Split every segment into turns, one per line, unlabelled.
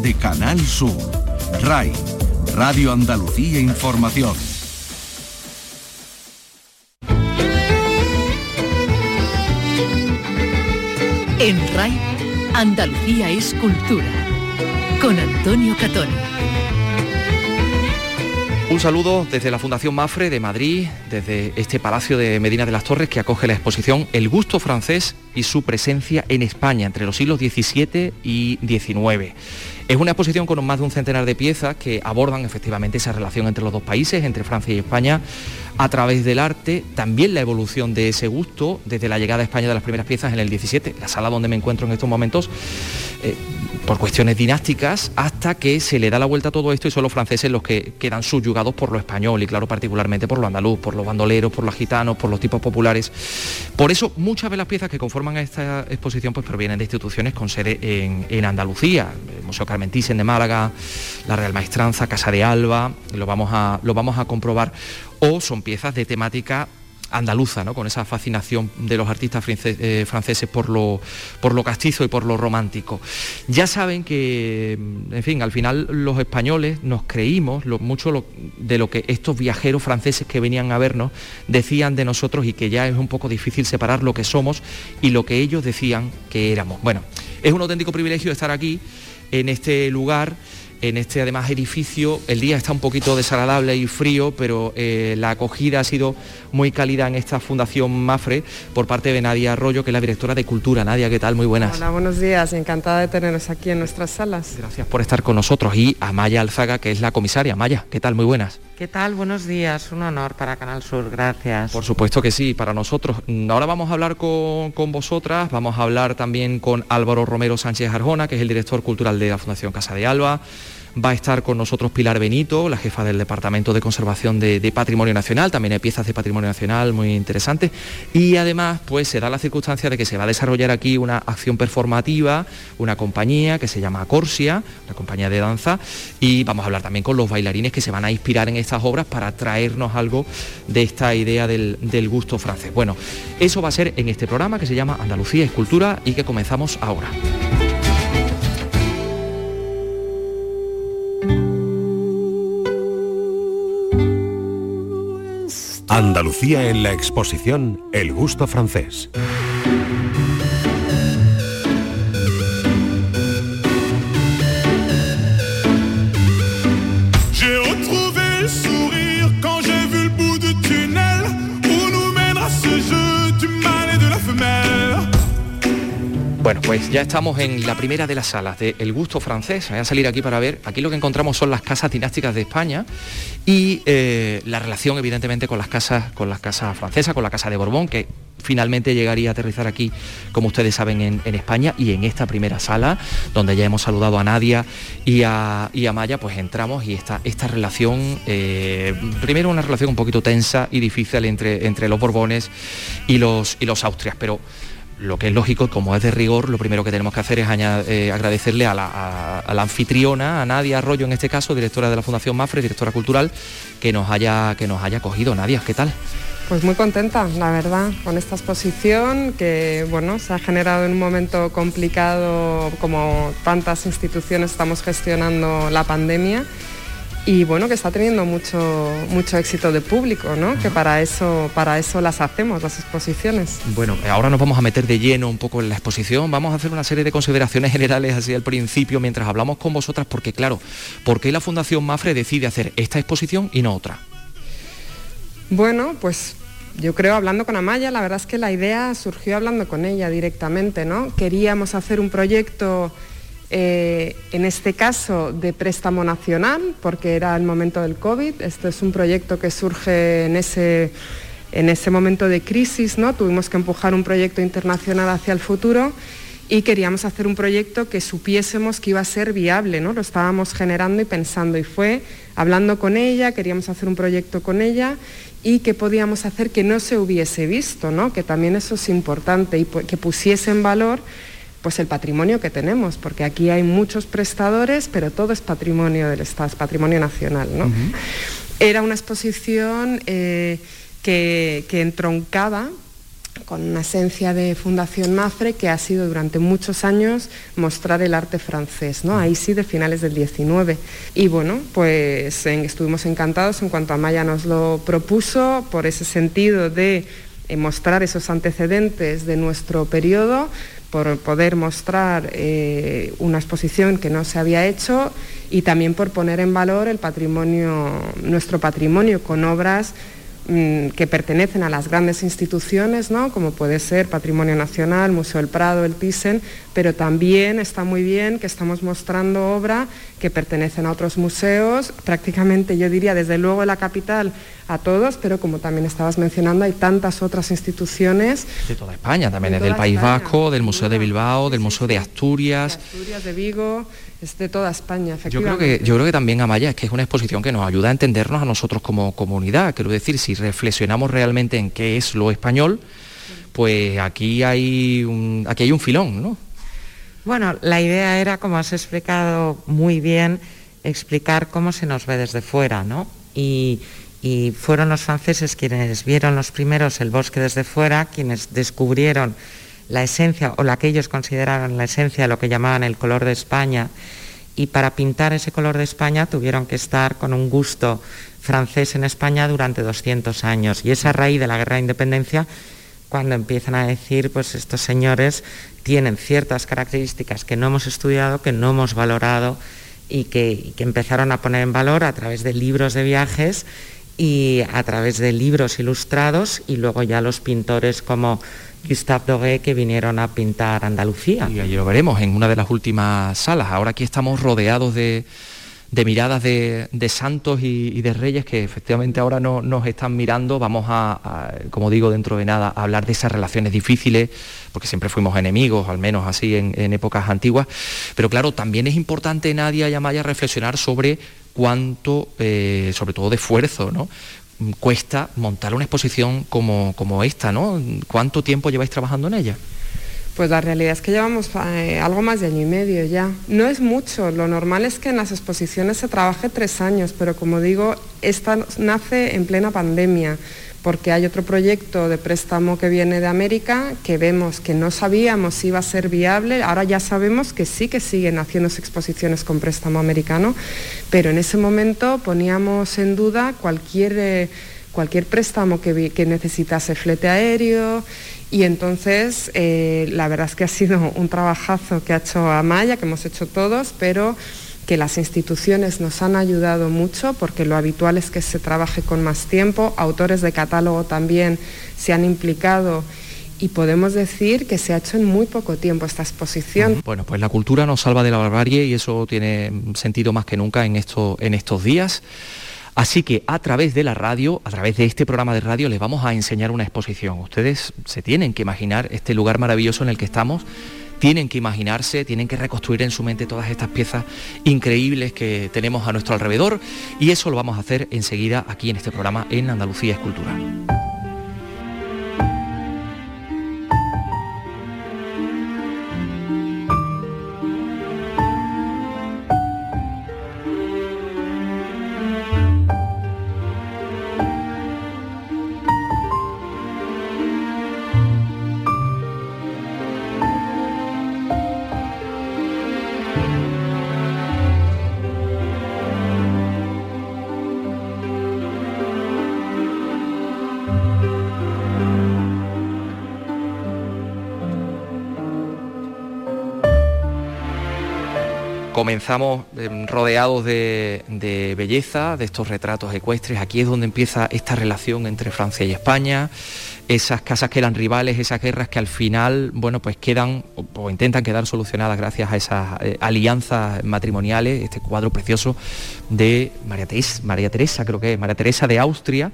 de Canal Sur, RAI, Radio Andalucía Información.
En RAI, Andalucía es cultura. Con Antonio Catoni.
Un saludo desde la Fundación Mafre de Madrid, desde este Palacio de Medina de las Torres que acoge la exposición El gusto francés y su presencia en España entre los siglos XVII y XIX. Es una exposición con más de un centenar de piezas que abordan efectivamente esa relación entre los dos países, entre Francia y España, a través del arte, también la evolución de ese gusto desde la llegada a España de las primeras piezas en el 17, la sala donde me encuentro en estos momentos, eh, por cuestiones dinásticas, hasta que se le da la vuelta a todo esto y son los franceses los que quedan subyugados por lo español y claro, particularmente por lo andaluz, por los bandoleros, por los gitanos, por los tipos populares. Por eso muchas de las piezas que conforman esta exposición pues provienen de instituciones con sede en, Andalucía, el Museo Carmen de Málaga, la Real Maestranza, Casa de Alba, lo vamos a, lo vamos a comprobar, o son piezas de temática andaluza, ¿no? con esa fascinación de los artistas eh, franceses por lo, por lo castizo y por lo romántico. Ya saben que, en fin, al final los españoles nos creímos mucho de lo que estos viajeros franceses que venían a vernos decían de nosotros y que ya es un poco difícil separar lo que somos y lo que ellos decían que éramos. Bueno, es un auténtico privilegio estar aquí en este lugar en este además edificio. El día está un poquito desagradable y frío, pero eh, la acogida ha sido muy cálida en esta Fundación Mafre por parte de Nadia Arroyo, que es la directora de Cultura. Nadia, ¿qué tal? Muy buenas.
Hola, buenos días. Encantada de teneros aquí en nuestras salas.
Gracias por estar con nosotros. Y a Maya Alzaga, que es la comisaria. Maya, ¿qué tal? Muy buenas.
¿Qué tal? Buenos días. Un honor para Canal Sur. Gracias.
Por supuesto que sí, para nosotros. Ahora vamos a hablar con, con vosotras. Vamos a hablar también con Álvaro Romero Sánchez Arjona, que es el director cultural de la Fundación Casa de Alba. Va a estar con nosotros Pilar Benito, la jefa del Departamento de Conservación de, Patrimonio Nacional, también hay piezas de Patrimonio Nacional muy interesantes. Y además, pues se da la circunstancia de que se va a desarrollar aquí una acción performativa, una compañía que se llama Corsia, una compañía de danza, y vamos a hablar también con los bailarines que se van a inspirar en estas obras para traernos algo de esta idea del, del gusto francés. Bueno, eso va a ser en este programa que se llama Andalucía Escultura y que comenzamos ahora.
Andalucía en la exposición El gusto francés.
Bueno, pues ya estamos en la primera de las salas de El Gusto Francés. Voy a salir aquí para ver. Aquí lo que encontramos son las casas dinásticas de España y eh, la relación, evidentemente, con las casas, con las casas francesas, con la casa de Borbón, que finalmente llegaría a aterrizar aquí, como ustedes saben, en, España y en esta primera sala, donde ya hemos saludado a Nadia y a, Maya, pues entramos y esta, esta relación, eh, primero una relación un poquito tensa y difícil entre, entre los Borbones y los, y los Austrias, pero lo que es lógico, como es de rigor, lo primero que tenemos que hacer es eh, agradecerle a la, anfitriona, a Nadia Arroyo en este caso, directora de la Fundación Mafre, directora cultural, que nos haya, que nos haya cogido. Nadia, ¿qué tal?
Pues muy contenta, la verdad, con esta exposición que bueno, se ha generado en un momento complicado como tantas instituciones estamos gestionando la pandemia y bueno, que está teniendo mucho, mucho éxito de público, ¿no? Que para eso, para eso las hacemos, las exposiciones.
Bueno, ahora nos vamos a meter de lleno un poco en la exposición, vamos a hacer una serie de consideraciones generales así al principio mientras hablamos con vosotras, porque claro, ¿por qué la Fundación Mafre decide hacer esta exposición y no otra?
Bueno, pues yo creo, hablando con Amaya, la verdad es que la idea surgió hablando con ella directamente, ¿no? Queríamos hacer un proyecto eh, en este caso de préstamo nacional, porque era el momento del COVID. Esto es un proyecto que surge en ese, en ese momento de crisis, ¿no? Tuvimos que empujar un proyecto internacional hacia el futuro y queríamos hacer un proyecto que supiésemos que iba a ser viable, ¿no? Lo estábamos generando y pensando y fue hablando con ella, queríamos hacer un proyecto con ella y que podíamos hacer que no se hubiese visto, ¿no? Que también eso es importante y que pusiese en valor pues el patrimonio que tenemos, porque aquí hay muchos prestadores, pero todo es patrimonio del Estado, es patrimonio nacional. ¿no? Era una exposición eh, que, entroncaba con una esencia de Fundación Mafre que ha sido durante muchos años mostrar el arte francés, ¿no? Ahí sí de finales del 19. Y bueno, pues estuvimos encantados en cuanto a Maya nos lo propuso por ese sentido de eh, mostrar esos antecedentes de nuestro periodo, por poder mostrar eh, una exposición que no se había hecho y también por poner en valor nuestro patrimonio con obras que pertenecen a las grandes instituciones, ¿no? como puede ser Patrimonio Nacional, Museo del Prado, el Thyssen, pero también está muy bien que estamos mostrando obra que pertenecen a otros museos, prácticamente yo diría desde luego la capital a todos, pero como también estabas mencionando, hay tantas otras instituciones.
De toda España, también del País Vasco, del Museo de Bilbao, del Museo de Asturias.
De Asturias, de Vigo es de toda España,
efectivamente. Yo creo que, yo creo que también, Amaya, es que es una exposición que nos ayuda a entendernos a nosotros como comunidad. Quiero decir, si reflexionamos realmente en qué es lo español, pues aquí hay un, aquí hay un filón, ¿no?
Bueno, la idea era, como has explicado muy bien, explicar cómo se nos ve desde fuera, ¿no? Y, y fueron los franceses quienes vieron los primeros el bosque desde fuera, quienes descubrieron la esencia o la que ellos consideraban la esencia lo que llamaban el color de España y para pintar ese color de España tuvieron que estar con un gusto francés en España durante 200 años y esa raíz de la guerra de independencia cuando empiezan a decir pues estos señores tienen ciertas características que no hemos estudiado, que no hemos valorado y que, que empezaron a poner en valor a través de libros de viajes y a través de libros ilustrados y luego ya los pintores como Gustave Doré que vinieron a pintar Andalucía.
Y allí lo veremos en una de las últimas salas. Ahora aquí estamos rodeados de, miradas de, santos y, de reyes que efectivamente ahora no, nos están mirando. Vamos a, como digo, dentro de nada, a hablar de esas relaciones difíciles, porque siempre fuimos enemigos, al menos así en, épocas antiguas. Pero claro, también es importante, Nadia y Amaya, reflexionar sobre cuánto, eh, sobre todo de esfuerzo, ¿no? cuesta montar una exposición como, esta, ¿no? ¿Cuánto tiempo lleváis trabajando en ella?
Pues la realidad es que llevamos eh, algo más de año y medio ya. No es mucho, lo normal es que en las exposiciones se trabaje tres años, pero como digo, esta nace en plena pandemia porque hay otro proyecto de préstamo que viene de América que vemos que no sabíamos si iba a ser viable, ahora ya sabemos que sí que siguen haciéndose exposiciones con préstamo americano, pero en ese momento poníamos en duda cualquier, eh, cualquier préstamo que, que, necesitase flete aéreo y entonces eh, la verdad es que ha sido un trabajazo que ha hecho Amaya, que hemos hecho todos, pero que las instituciones nos han ayudado mucho porque lo habitual es que se trabaje con más tiempo, autores de catálogo también se han implicado y podemos decir que se ha hecho en muy poco tiempo esta exposición.
Bueno, pues la cultura nos salva de la barbarie y eso tiene sentido más que nunca en, esto, en estos días. Así que a través de la radio, a través de este programa de radio, les vamos a enseñar una exposición. Ustedes se tienen que imaginar este lugar maravilloso en el que estamos tienen que imaginarse, tienen que reconstruir en su mente todas estas piezas increíbles que tenemos a nuestro alrededor y eso lo vamos a hacer enseguida aquí en este programa en Andalucía Escultura. Comenzamos em, rodeados de, belleza, de estos retratos ecuestres. Aquí es donde empieza esta relación entre Francia y España, esas casas que eran rivales, esas guerras que al final, bueno, pues quedan o, intentan quedar solucionadas gracias a esas eh, alianzas matrimoniales, este cuadro precioso de María Teresa, María Teresa, creo que es, María Teresa de Austria,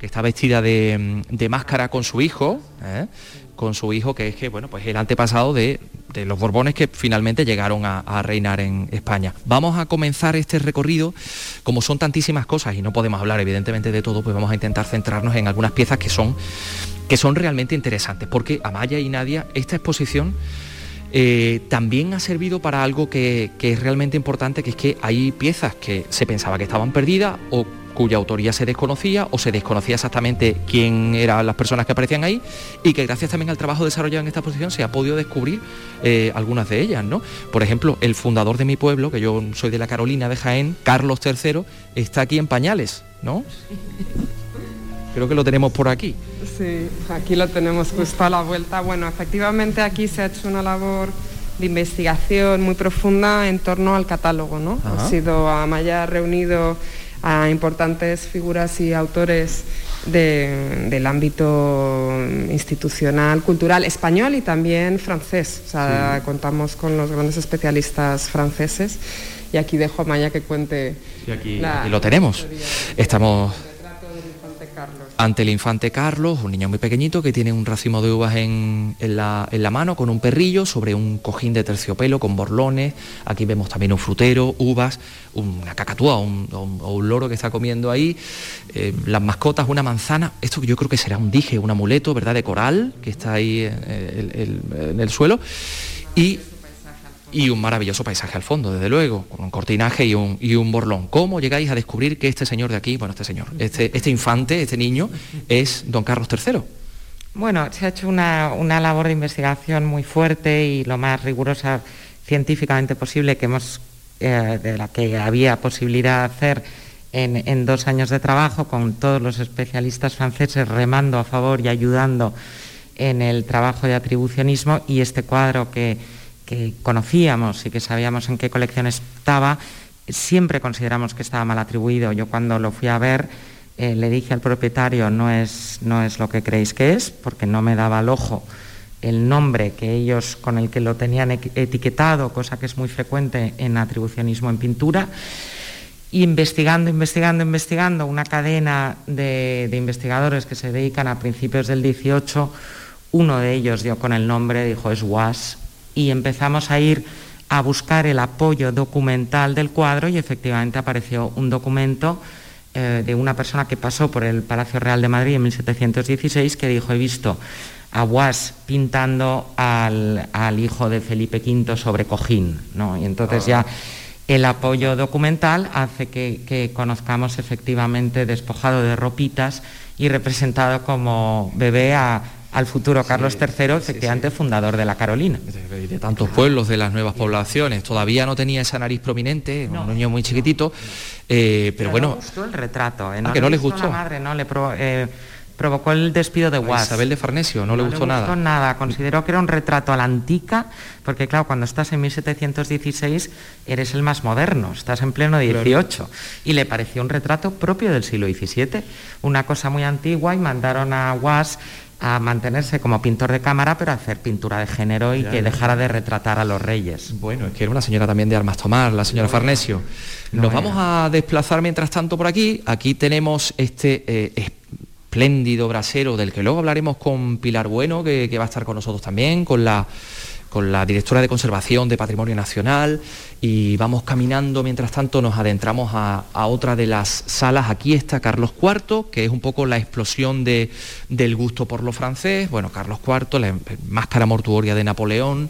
que está vestida de, máscara con su hijo, ¿eh? con su hijo que es que, bueno, pues el antepasado de los Borbones que finalmente llegaron a, reinar en España. Vamos a comenzar este recorrido, como son tantísimas cosas y no podemos hablar evidentemente de todo, pues vamos a intentar centrarnos en algunas piezas que son, que son realmente interesantes, porque Amaya y Nadia, esta exposición eh, también ha servido para algo que, que, es realmente importante, que es que hay piezas que se pensaba que estaban perdidas o cuya autoría se desconocía o se desconocía exactamente quién eran las personas que aparecían ahí y que gracias también al trabajo desarrollado en esta exposición se ha podido descubrir eh, algunas de ellas, ¿no? Por ejemplo, el fundador de mi pueblo, que yo soy de la Carolina de Jaén, Carlos III, está aquí en pañales, ¿no? Creo que lo tenemos por aquí.
Sí, aquí lo tenemos justo a la vuelta. Bueno, efectivamente aquí se ha hecho una labor de investigación muy profunda en torno al catálogo, ¿no? Ha sido Amaya reunido a importantes figuras y autores del ámbito institucional, cultural, español y también francés. O sea, contamos con los grandes especialistas franceses y aquí dejo a Maya que cuente.
Y aquí, lo tenemos. Estamos ante el infante Carlos, un niño muy pequeñito que tiene un racimo de uvas en, la, mano con un perrillo sobre un cojín de terciopelo con borlones. Aquí vemos también un frutero, uvas, una cacatúa o un, loro que está comiendo ahí. Eh, las mascotas, una manzana. Esto yo creo que será un dije, un amuleto, ¿verdad? De coral que está ahí en el suelo. Y y un maravilloso paisaje al fondo, desde luego, con un cortinaje y un, y un borlón. ¿Cómo llegáis a descubrir que este señor de aquí, bueno, este señor, este, este infante, este niño, es don Carlos III?
Bueno, se ha hecho una, labor de investigación muy fuerte y lo más rigurosa científicamente posible que hemos, eh, de la que había posibilidad de hacer en, en dos años de trabajo, con todos los especialistas franceses remando a favor y ayudando en el trabajo de atribucionismo y este cuadro que que conocíamos y que sabíamos en qué colección estaba, siempre consideramos que estaba mal atribuido. Yo cuando lo fui a ver eh, le dije al propietario no es, no es lo que creéis que es, porque no me daba al ojo el nombre que ellos con el que lo tenían etiquetado, cosa que es muy frecuente en atribucionismo en pintura. Y investigando, investigando, investigando, una cadena de, de investigadores que se dedican a principios del 18, uno de ellos dio con el nombre, dijo es Was, y empezamos a ir a buscar el apoyo documental del cuadro y efectivamente apareció un documento eh, de una persona que pasó por el Palacio Real de Madrid en 1716 que dijo, he visto a Guas pintando al, hijo de Felipe V sobre cojín, ¿no? Y entonces ya el apoyo documental hace que, que, conozcamos efectivamente despojado de ropitas y representado como bebé a, al futuro Carlos III, efectivamente fundador de la Carolina.
De, tantos pueblos, de las nuevas poblaciones. Todavía no tenía esa nariz prominente, un niño muy chiquitito, eh, pero, bueno...
No gustó el retrato,
¿eh? Ah, que no les gustó.
La madre, no le eh, provocó el despido de Guas.
Isabel de Farnesio, no, le gustó,
nada.
No le gustó
nada, consideró que era un retrato a la antica, porque claro, cuando estás en 1716 eres el más moderno, estás en pleno 18, y le pareció un retrato propio del siglo XVII, una cosa muy antigua, y mandaron a Guas a mantenerse como pintor de cámara, pero a hacer pintura de género y que dejara de retratar a los reyes.
Bueno, es que era una señora también de armas tomar, la señora Farnesio. Nos vamos a desplazar mientras tanto por aquí. Aquí tenemos este eh, espléndido brasero del que luego hablaremos con Pilar Bueno, que va a estar con nosotros también, con la con la directora de Conservación de Patrimonio Nacional y vamos caminando, mientras tanto nos adentramos a, otra de las salas. Aquí está Carlos IV, que es un poco la explosión de, del gusto por lo francés. Bueno, Carlos IV, la máscara mortuoria de Napoleón,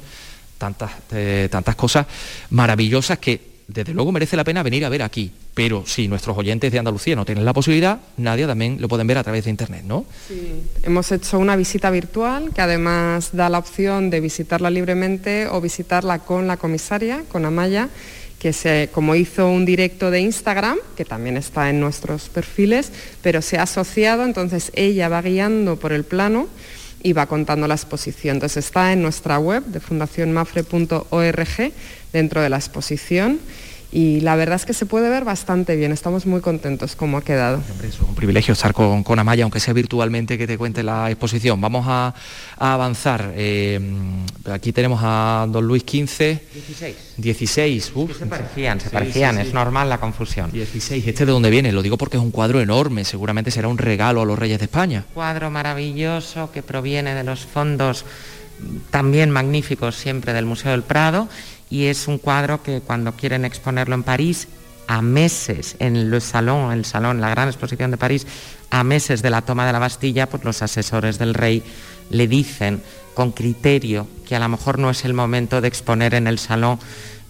tantas, eh, tantas cosas maravillosas que desde luego merece la pena venir a ver aquí. Pero si nuestros oyentes de Andalucía no tienen la posibilidad, nadie también lo pueden ver a través de internet, ¿no?
Sí, hemos hecho una visita virtual que además da la opción de visitarla libremente o visitarla con la comisaria, con Amaya, que se, como hizo un directo de Instagram, que también está en nuestros perfiles, pero se ha asociado, entonces ella va guiando por el plano y va contando la exposición. Entonces está en nuestra web de fundacionmafre.org dentro de la exposición y la verdad es que se puede ver bastante bien, estamos muy contentos como ha quedado.
es un privilegio estar con, con, Amaya, aunque sea virtualmente, que te cuente la exposición. Vamos a, avanzar. Eh, aquí tenemos a don Luis XV. 16. 16.
se parecían, se parecían, es normal la confusión.
16. ¿Este de dónde viene? Lo digo porque es un cuadro enorme, seguramente será un regalo a los reyes de España.
Cuadro maravilloso que proviene de los fondos también magníficos siempre del Museo del Prado y es un cuadro que cuando quieren exponerlo en París, a meses en el salón, el salón, la gran exposición de París, a meses de la toma de la Bastilla, pues los asesores del rey le dicen con criterio que a lo mejor no es el momento de exponer en el salón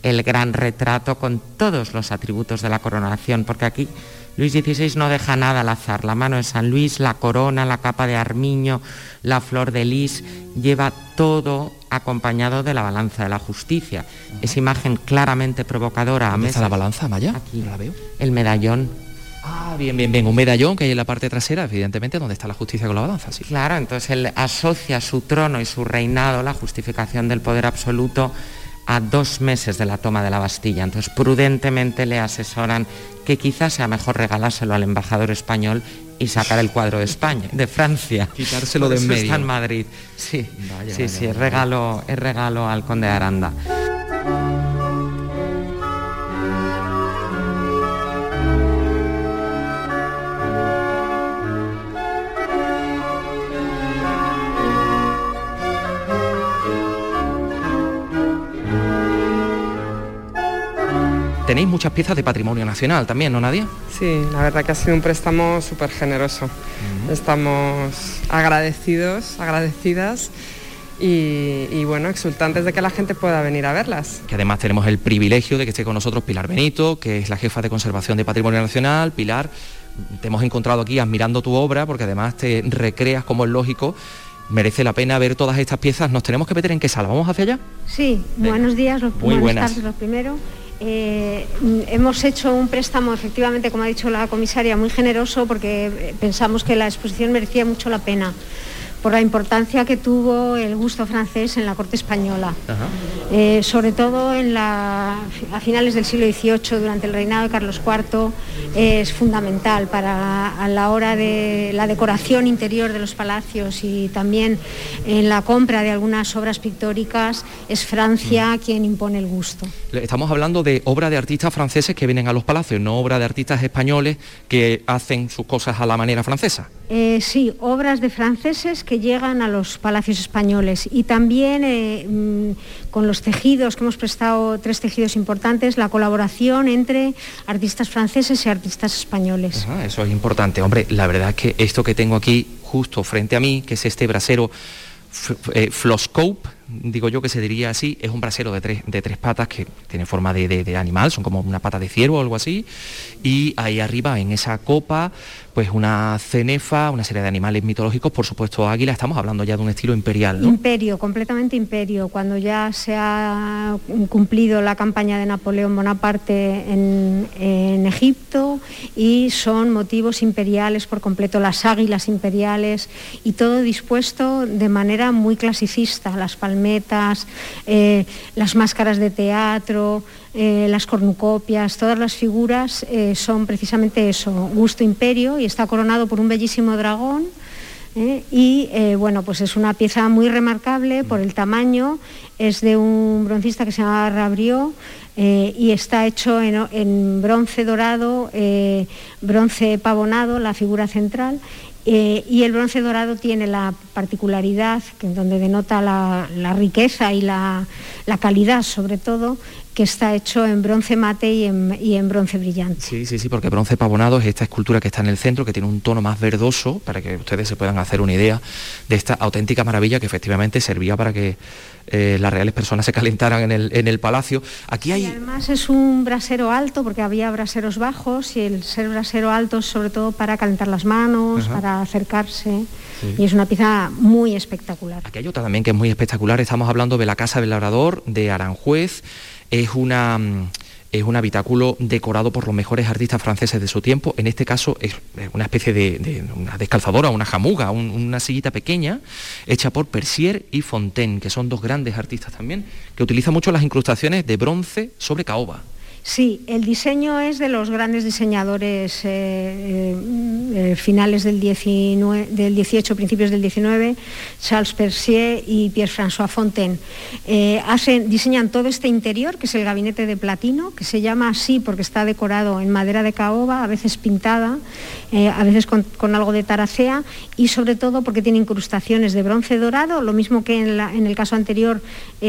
el gran retrato con todos los atributos de la coronación, porque aquí Luis XVI no deja nada al azar, la mano de San Luis, la corona, la capa de armiño, la flor de lis, lleva todo acompañado de la balanza de la justicia. Esa imagen claramente provocadora
a
mesa.
la balanza, Maya?
Aquí,
la veo.
El medallón.
Ah, bien, bien, bien. Un medallón que hay en la parte trasera, evidentemente, donde está la justicia con la balanza, sí.
Claro, entonces él asocia su trono y su reinado, la justificación del poder absoluto, a dos meses de la toma de la Bastilla. Entonces, prudentemente le asesoran que quizás sea mejor regalárselo al embajador español y sacar el cuadro de España, de Francia.
Quitárselo de en medio.
Está en Madrid. Sí, sí, sí, es regalo, es regalo al conde de Aranda.
Tenéis muchas piezas de patrimonio nacional también, ¿no, Nadia?
Sí, la verdad que ha sido un préstamo súper generoso. Estamos agradecidos, agradecidas y, bueno, exultantes de que la gente pueda venir a verlas.
Que además tenemos el privilegio de que esté con nosotros Pilar Benito, que es la jefa de conservación de Patrimonio Nacional. Pilar, te hemos encontrado aquí admirando tu obra porque además te recreas como es lógico merece la pena ver todas estas piezas. Nos tenemos que meter en qué sala. ¿Vamos hacia allá?
Sí, buenos días,
Muy buenas.
tardes lo primero. Eh, hemos hecho un préstamo, efectivamente, como ha dicho la comisaria, muy generoso porque pensamos que la exposición merecía mucho la pena por la importancia que tuvo el gusto francés en la corte española, eh, sobre todo en a finales del siglo XVIII, durante el reinado de Carlos IV, es fundamental para a la hora de la decoración interior de los palacios y también en la compra de algunas obras pictóricas, es Francia mm. quien impone el gusto.
Estamos hablando de obra de artistas franceses que vienen a los palacios, no obra de artistas españoles que hacen sus cosas a la manera francesa.
Eh, sí, obras de franceses que llegan a los palacios españoles y también eh, mm, con los tejidos, que hemos prestado tres tejidos importantes, la colaboración entre artistas franceses y artistas españoles.
eso es importante. Hombre, la verdad es que esto que tengo aquí justo frente a mí, que es este brasero eh, Floscope, digo yo que se diría así, es un brasero de tres, de tres patas que tiene forma de, animal, son como una pata de ciervo o algo así, y ahí arriba en esa copa, pues una cenefa, una serie de animales mitológicos, por supuesto águila, estamos hablando ya de un estilo imperial.
Imperio, completamente imperio, cuando ya se ha cumplido la campaña de Napoleón Bonaparte en, Egipto y son motivos imperiales por completo, las águilas imperiales y todo dispuesto de manera muy clasicista, las palmeras metas, eh, las máscaras de teatro, eh, las cornucopias, todas las figuras eh, son precisamente eso, gusto imperio y está coronado por un bellísimo dragón. y bueno, pues es una pieza muy remarcable por el tamaño, es de un broncista que se llama Rabrió y está hecho en bronce dorado, bronce pavonado, la figura cental, eh, y el bronce dorado tiene la particularidad, que donde denota la, riqueza y la, calidad sobre todo, que está hecho en bronce mate y en, bronce brillante.
Sí, sí, sí, porque bronce pavonado es esta escultura que está en el centro, que tiene un tono más verdoso, para que ustedes se puedan hacer una idea de esta auténtica maravilla que efectivamente servía para que eh, las reales personas se calentaran en el, en el palacio. Aquí hay...
Y además es un brasero alto, porque había braseros bajos, y el ser brasero alto es sobre todo para calentar las manos, para acercarse, y es una pieza muy espectacular.
Aquí hay otra también que es muy espectacular, estamos hablando de la Casa del Labrador de Aranjuez, mm, es un habitáculo decorado por los mejores artistas franceses de su tiempo. En este caso es una especie de, una descalzadora, una jamuga, una sillita pequeña hecha por Persier y Fontaine, que son dos grandes artistas también, que utilizan mucho las incrustaciones de bronce sobre caoba.
Sí, el diseño es de los grandes diseñadores eh, eh, eh, finales del, 19, del 18, principios del 19, Charles Percier y Pierre-François Fontaine. diseñan todo este interior, que es el gabinete de platino, que se llama así porque está decorado en madera de caoba, a veces pintada, a veces con, algo de taracea y sobre todo porque tiene incrustaciones de bronce dorado, lo mismo que en, en el caso anterior,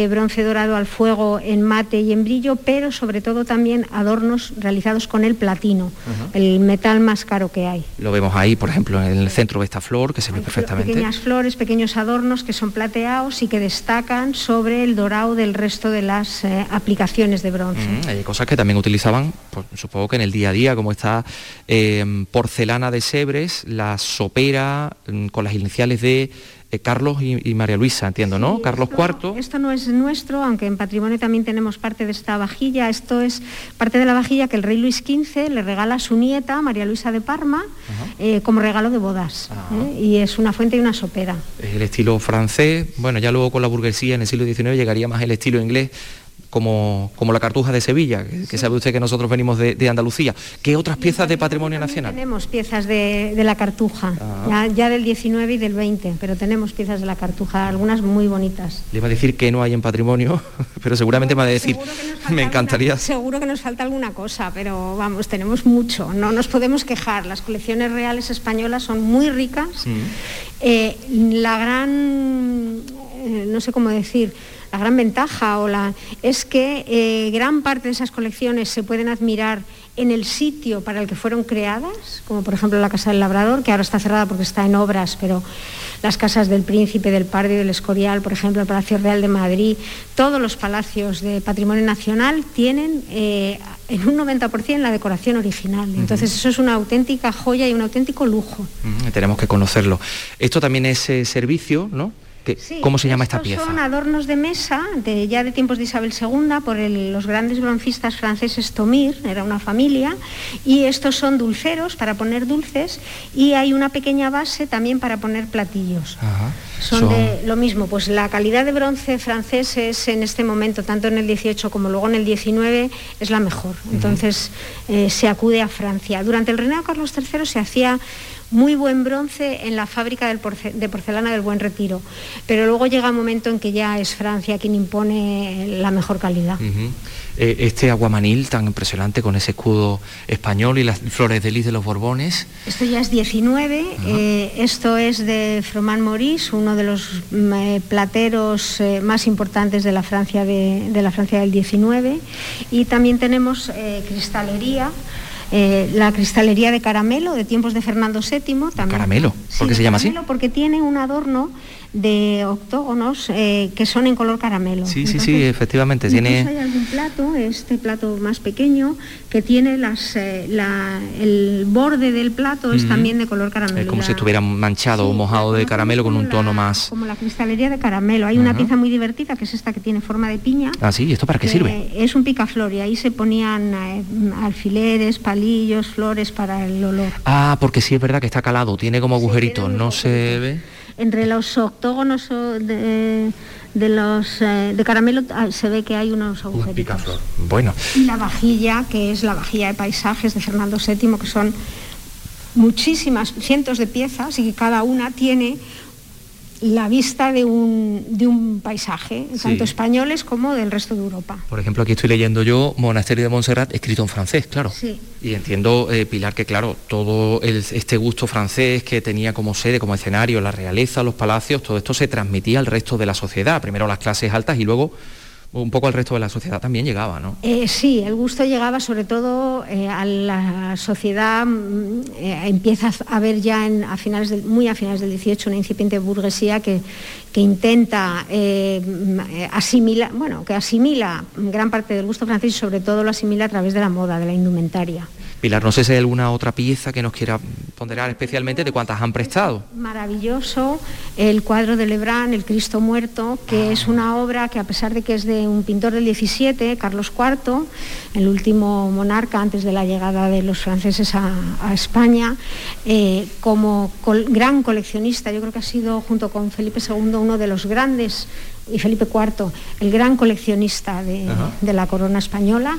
bronce dorado al fuego en mate y en brillo, pero sobre todo también también adornos realizados con el platino, el metal más caro que hay.
Lo vemos ahí, por ejemplo, en el centro de esta flor, que se ve perfectamente.
Pequeñas flores, pequeños adornos que son plateados y que destacan sobre el dorado del resto de las eh, aplicaciones de bronce.
hay cosas que también utilizaban, pues, supongo que en el día a día, como esta eh, porcelana de Sebres, la sopera mm, con las iniciales de eh, Carlos y, María Luisa, entiendo, ¿no? Carlos
IV. Esto no es nuestro, aunque en patrimonio también tenemos parte de esta vajilla. Esto es parte de la vajilla que el rey Luis XV le regala a su nieta, María Luisa de Parma, eh, como regalo de bodas. ¿eh? Y es una fuente y una sopera.
El estilo francés, bueno, ya luego con la burguesía en el siglo XIX llegaría más el estilo inglés como, como la Cartuja de Sevilla, que, sabe usted que nosotros venimos de, Andalucía. ¿Qué otras piezas de patrimonio nacional?
Tenemos piezas de, la Cartuja, ah. ya, del 19 y del 20, pero tenemos piezas de la Cartuja, algunas muy bonitas.
Le iba a decir que no hay en patrimonio, pero seguramente me va a decir, me encantaría.
seguro que nos falta alguna cosa, pero vamos, tenemos mucho, no nos podemos quejar. Las colecciones reales españolas son muy ricas. Mm. Eh, la gran, eh, no sé cómo decir, la gran ventaja o la, es que eh, gran parte de esas colecciones se pueden admirar en el sitio para el que fueron creadas, como por ejemplo la Casa del Labrador, que ahora está cerrada porque está en obras, pero las casas del Príncipe, del Pardo y del Escorial, por ejemplo, el Palacio Real de Madrid, todos los palacios de patrimonio nacional tienen eh, en un 90% la decoración original. Entonces eso es una auténtica joya y un auténtico lujo.
tenemos que conocerlo. Esto también es eh, servicio, ¿no? ¿Cómo se llama esta pieza?
Son adornos de mesa, de, ya de tiempos de Isabel II, por los grandes broncistas franceses Tomir, era una familia, y estos son dulceros para poner dulces, y hay una pequeña base también para poner platillos. Son, de lo mismo, pues la calidad de bronce francés es en este momento, tanto en el 18 como luego en el 19, es la mejor. Entonces eh, se acude a Francia. Durante el reinado de Carlos III se hacía muy buen bronce en la fábrica de porcelana del Buen Retiro, pero luego llega un momento en que ya es Francia quien impone la mejor calidad.
Eh, este aguamanil tan impresionante con ese escudo español y las flores de lis de los Borbones.
Esto ya es 19, eh, esto es de Froman Maurice, uno de los mm, eh, plateros más importantes de la Francia de, la Francia del 19, y también tenemos cristalería. Eh, la cristalería de caramelo de tiempos de Fernando VII. También.
¿Caramelo? ¿Por qué se llama
así? Porque tiene un adorno de octógonos eh, que son en color caramelo.
Sí, sí, sí, efectivamente. Tiene...
hay algún plato, este plato más pequeño, que tiene las, eh, el borde del plato es también de color caramelo.
Es como si estuviera manchado o mojado de caramelo con un tono más...
Como la cristalería de caramelo. Hay una pieza muy divertida que es esta que tiene forma de piña.
Ah, sí, ¿y esto para qué sirve?
Es un picaflor y ahí se ponían eh, alfileres, palillos, flores para el olor.
Ah, porque sí es verdad que está calado, tiene como no se ve
entre los octógonos de, los eh, de caramelo ah, se ve que hay unos agujeritos.
Bueno.
Y la vajilla, que es la vajilla de paisajes de Fernando VII, que son muchísimas, cientos de piezas y que cada una tiene la vista de un, de un paisaje, tanto españoles como del resto de Europa.
Por ejemplo, aquí estoy leyendo yo Monasterio de Montserrat, escrito en francés, claro.
Sí.
Y entiendo, eh, Pilar, que claro, todo este gusto francés que tenía como sede, como escenario, la realeza, los palacios, todo esto se transmitía al resto de la sociedad, primero las clases altas y luego un poco al resto de la sociedad también llegaba, ¿no?
Eh, sí, el gusto llegaba sobre todo eh, a la sociedad, mm, eh, empieza a ver ya a finales muy a finales del 18 una incipiente burguesía que, que intenta asimilar, bueno, que asimila gran parte del gusto francés y sobre todo lo asimila a través de la moda, de la indumentaria.
Pilar, no sé si hay alguna otra pieza que nos quiera ponderar especialmente de cuántas han prestado.
Maravilloso, el cuadro de Lebrán, El Cristo Muerto, que es una obra que a pesar de que es de un pintor del 17, Carlos IV, el último monarca antes de la llegada de los franceses a, España, eh, como gran coleccionista, yo creo que ha sido junto con Felipe II uno de los grandes y Felipe IV, el gran coleccionista de, la corona española,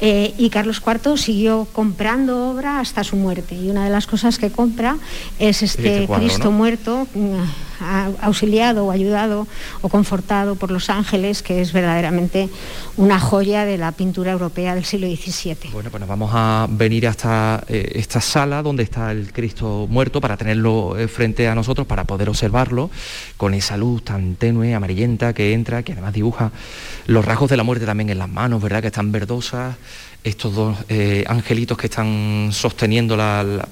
eh, y Carlos IV siguió comprando obra hasta su muerte. Y una de las cosas que compra es este, Cristo muerto, mm, auxiliado o ayudado o confortado por los ángeles, que es verdaderamente una joya de la pintura europea del siglo XVII.
Bueno, pues nos vamos a venir hasta eh, esta sala donde está el Cristo muerto para tenerlo eh, frente a nosotros, para poder observarlo con esa luz tan tenue, amarillenta que entra, que además dibuja los rasgos de la muerte también en las manos, ¿verdad? Que están verdosas, estos dos eh, angelitos que están sosteniendo la,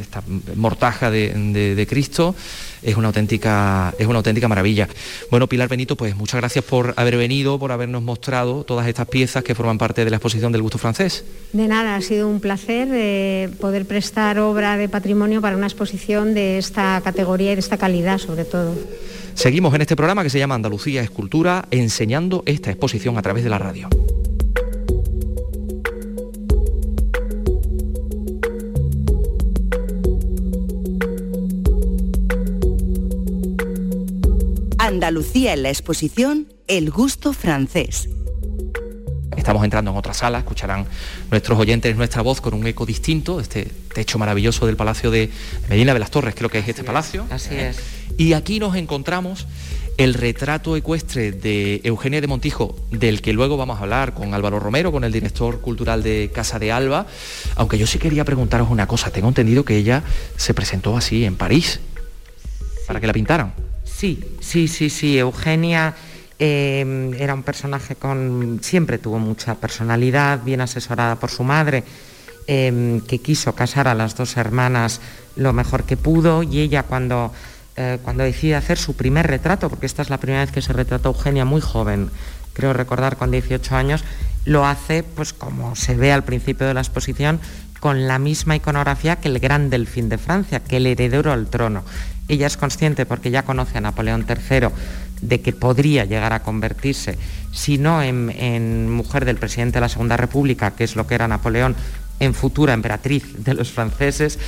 esta mortaja de, Cristo es una auténtica es una auténtica maravilla. Bueno, Pilar Benito, pues muchas gracias por haber venido, por habernos mostrado todas estas piezas que forman parte de la exposición del gusto francés.
De nada, ha sido un placer eh, poder prestar obra de patrimonio para una exposición de esta categoría y de esta calidad, sobre todo.
Seguimos en este programa que se llama Andalucía Escultura, enseñando esta exposición a través de la radio.
Andalucía en la exposición El gusto francés.
Estamos entrando en otra sala, escucharán nuestros oyentes nuestra voz con un eco distinto, este techo maravilloso del Palacio de Medina de las Torres, creo que es este palacio.
Así es.
Y aquí nos encontramos el retrato ecuestre de Eugenia de Montijo, del que luego vamos a hablar con Álvaro Romero, con el director cultural de Casa de Alba, aunque yo sí quería preguntaros una cosa, tengo entendido que ella se presentó así en París, para que la pintaran.
Sí, sí, sí, sí. Eugenia em, era un personaje con. siempre tuvo mucha personalidad, bien asesorada por su madre, em, que quiso casar a las dos hermanas lo mejor que pudo, y ella cuando. Eh, cuando decide hacer su primer retrato, porque esta es la primera vez que se retrató Eugenia muy joven, creo recordar con 18 años, lo hace pues como se ve al principio de la exposición, con la misma iconografía que el gran delfín de Francia, que el heredero al trono. Ella es consciente, porque ya conoce a Napoleón III, de que podría llegar a convertirse, si no en, mujer del presidente de la Segunda República, que es lo que era Napoleón, en futura emperatriz de los franceses,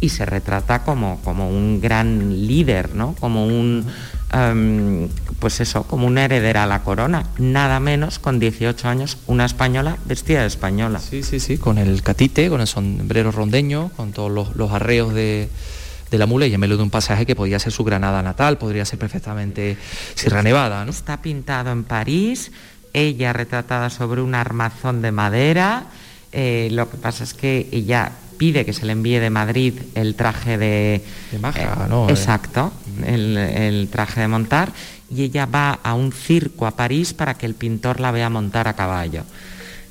y se retrata como, como un gran líder, ¿no? como un em, pues eso, como una heredera a la corona, nada menos con 18 años, una española vestida de española.
Sí, sí, sí, con el catite, con el sombrero rondeño, con todos los arreos de, de la mula y en medio de un pasaje que podía ser su Granada natal, podría ser perfectamente Sierra Nevada. ¿no?
Está pintado en París, ella retratada sobre un armazón de madera. Eh, lo que pasa es que ella pide que se le envíe de Madrid el traje de...
De maja, ¿no?
Eh, exacto, el, el, traje de montar, y ella va a un circo a París para que el pintor la vea montar a caballo.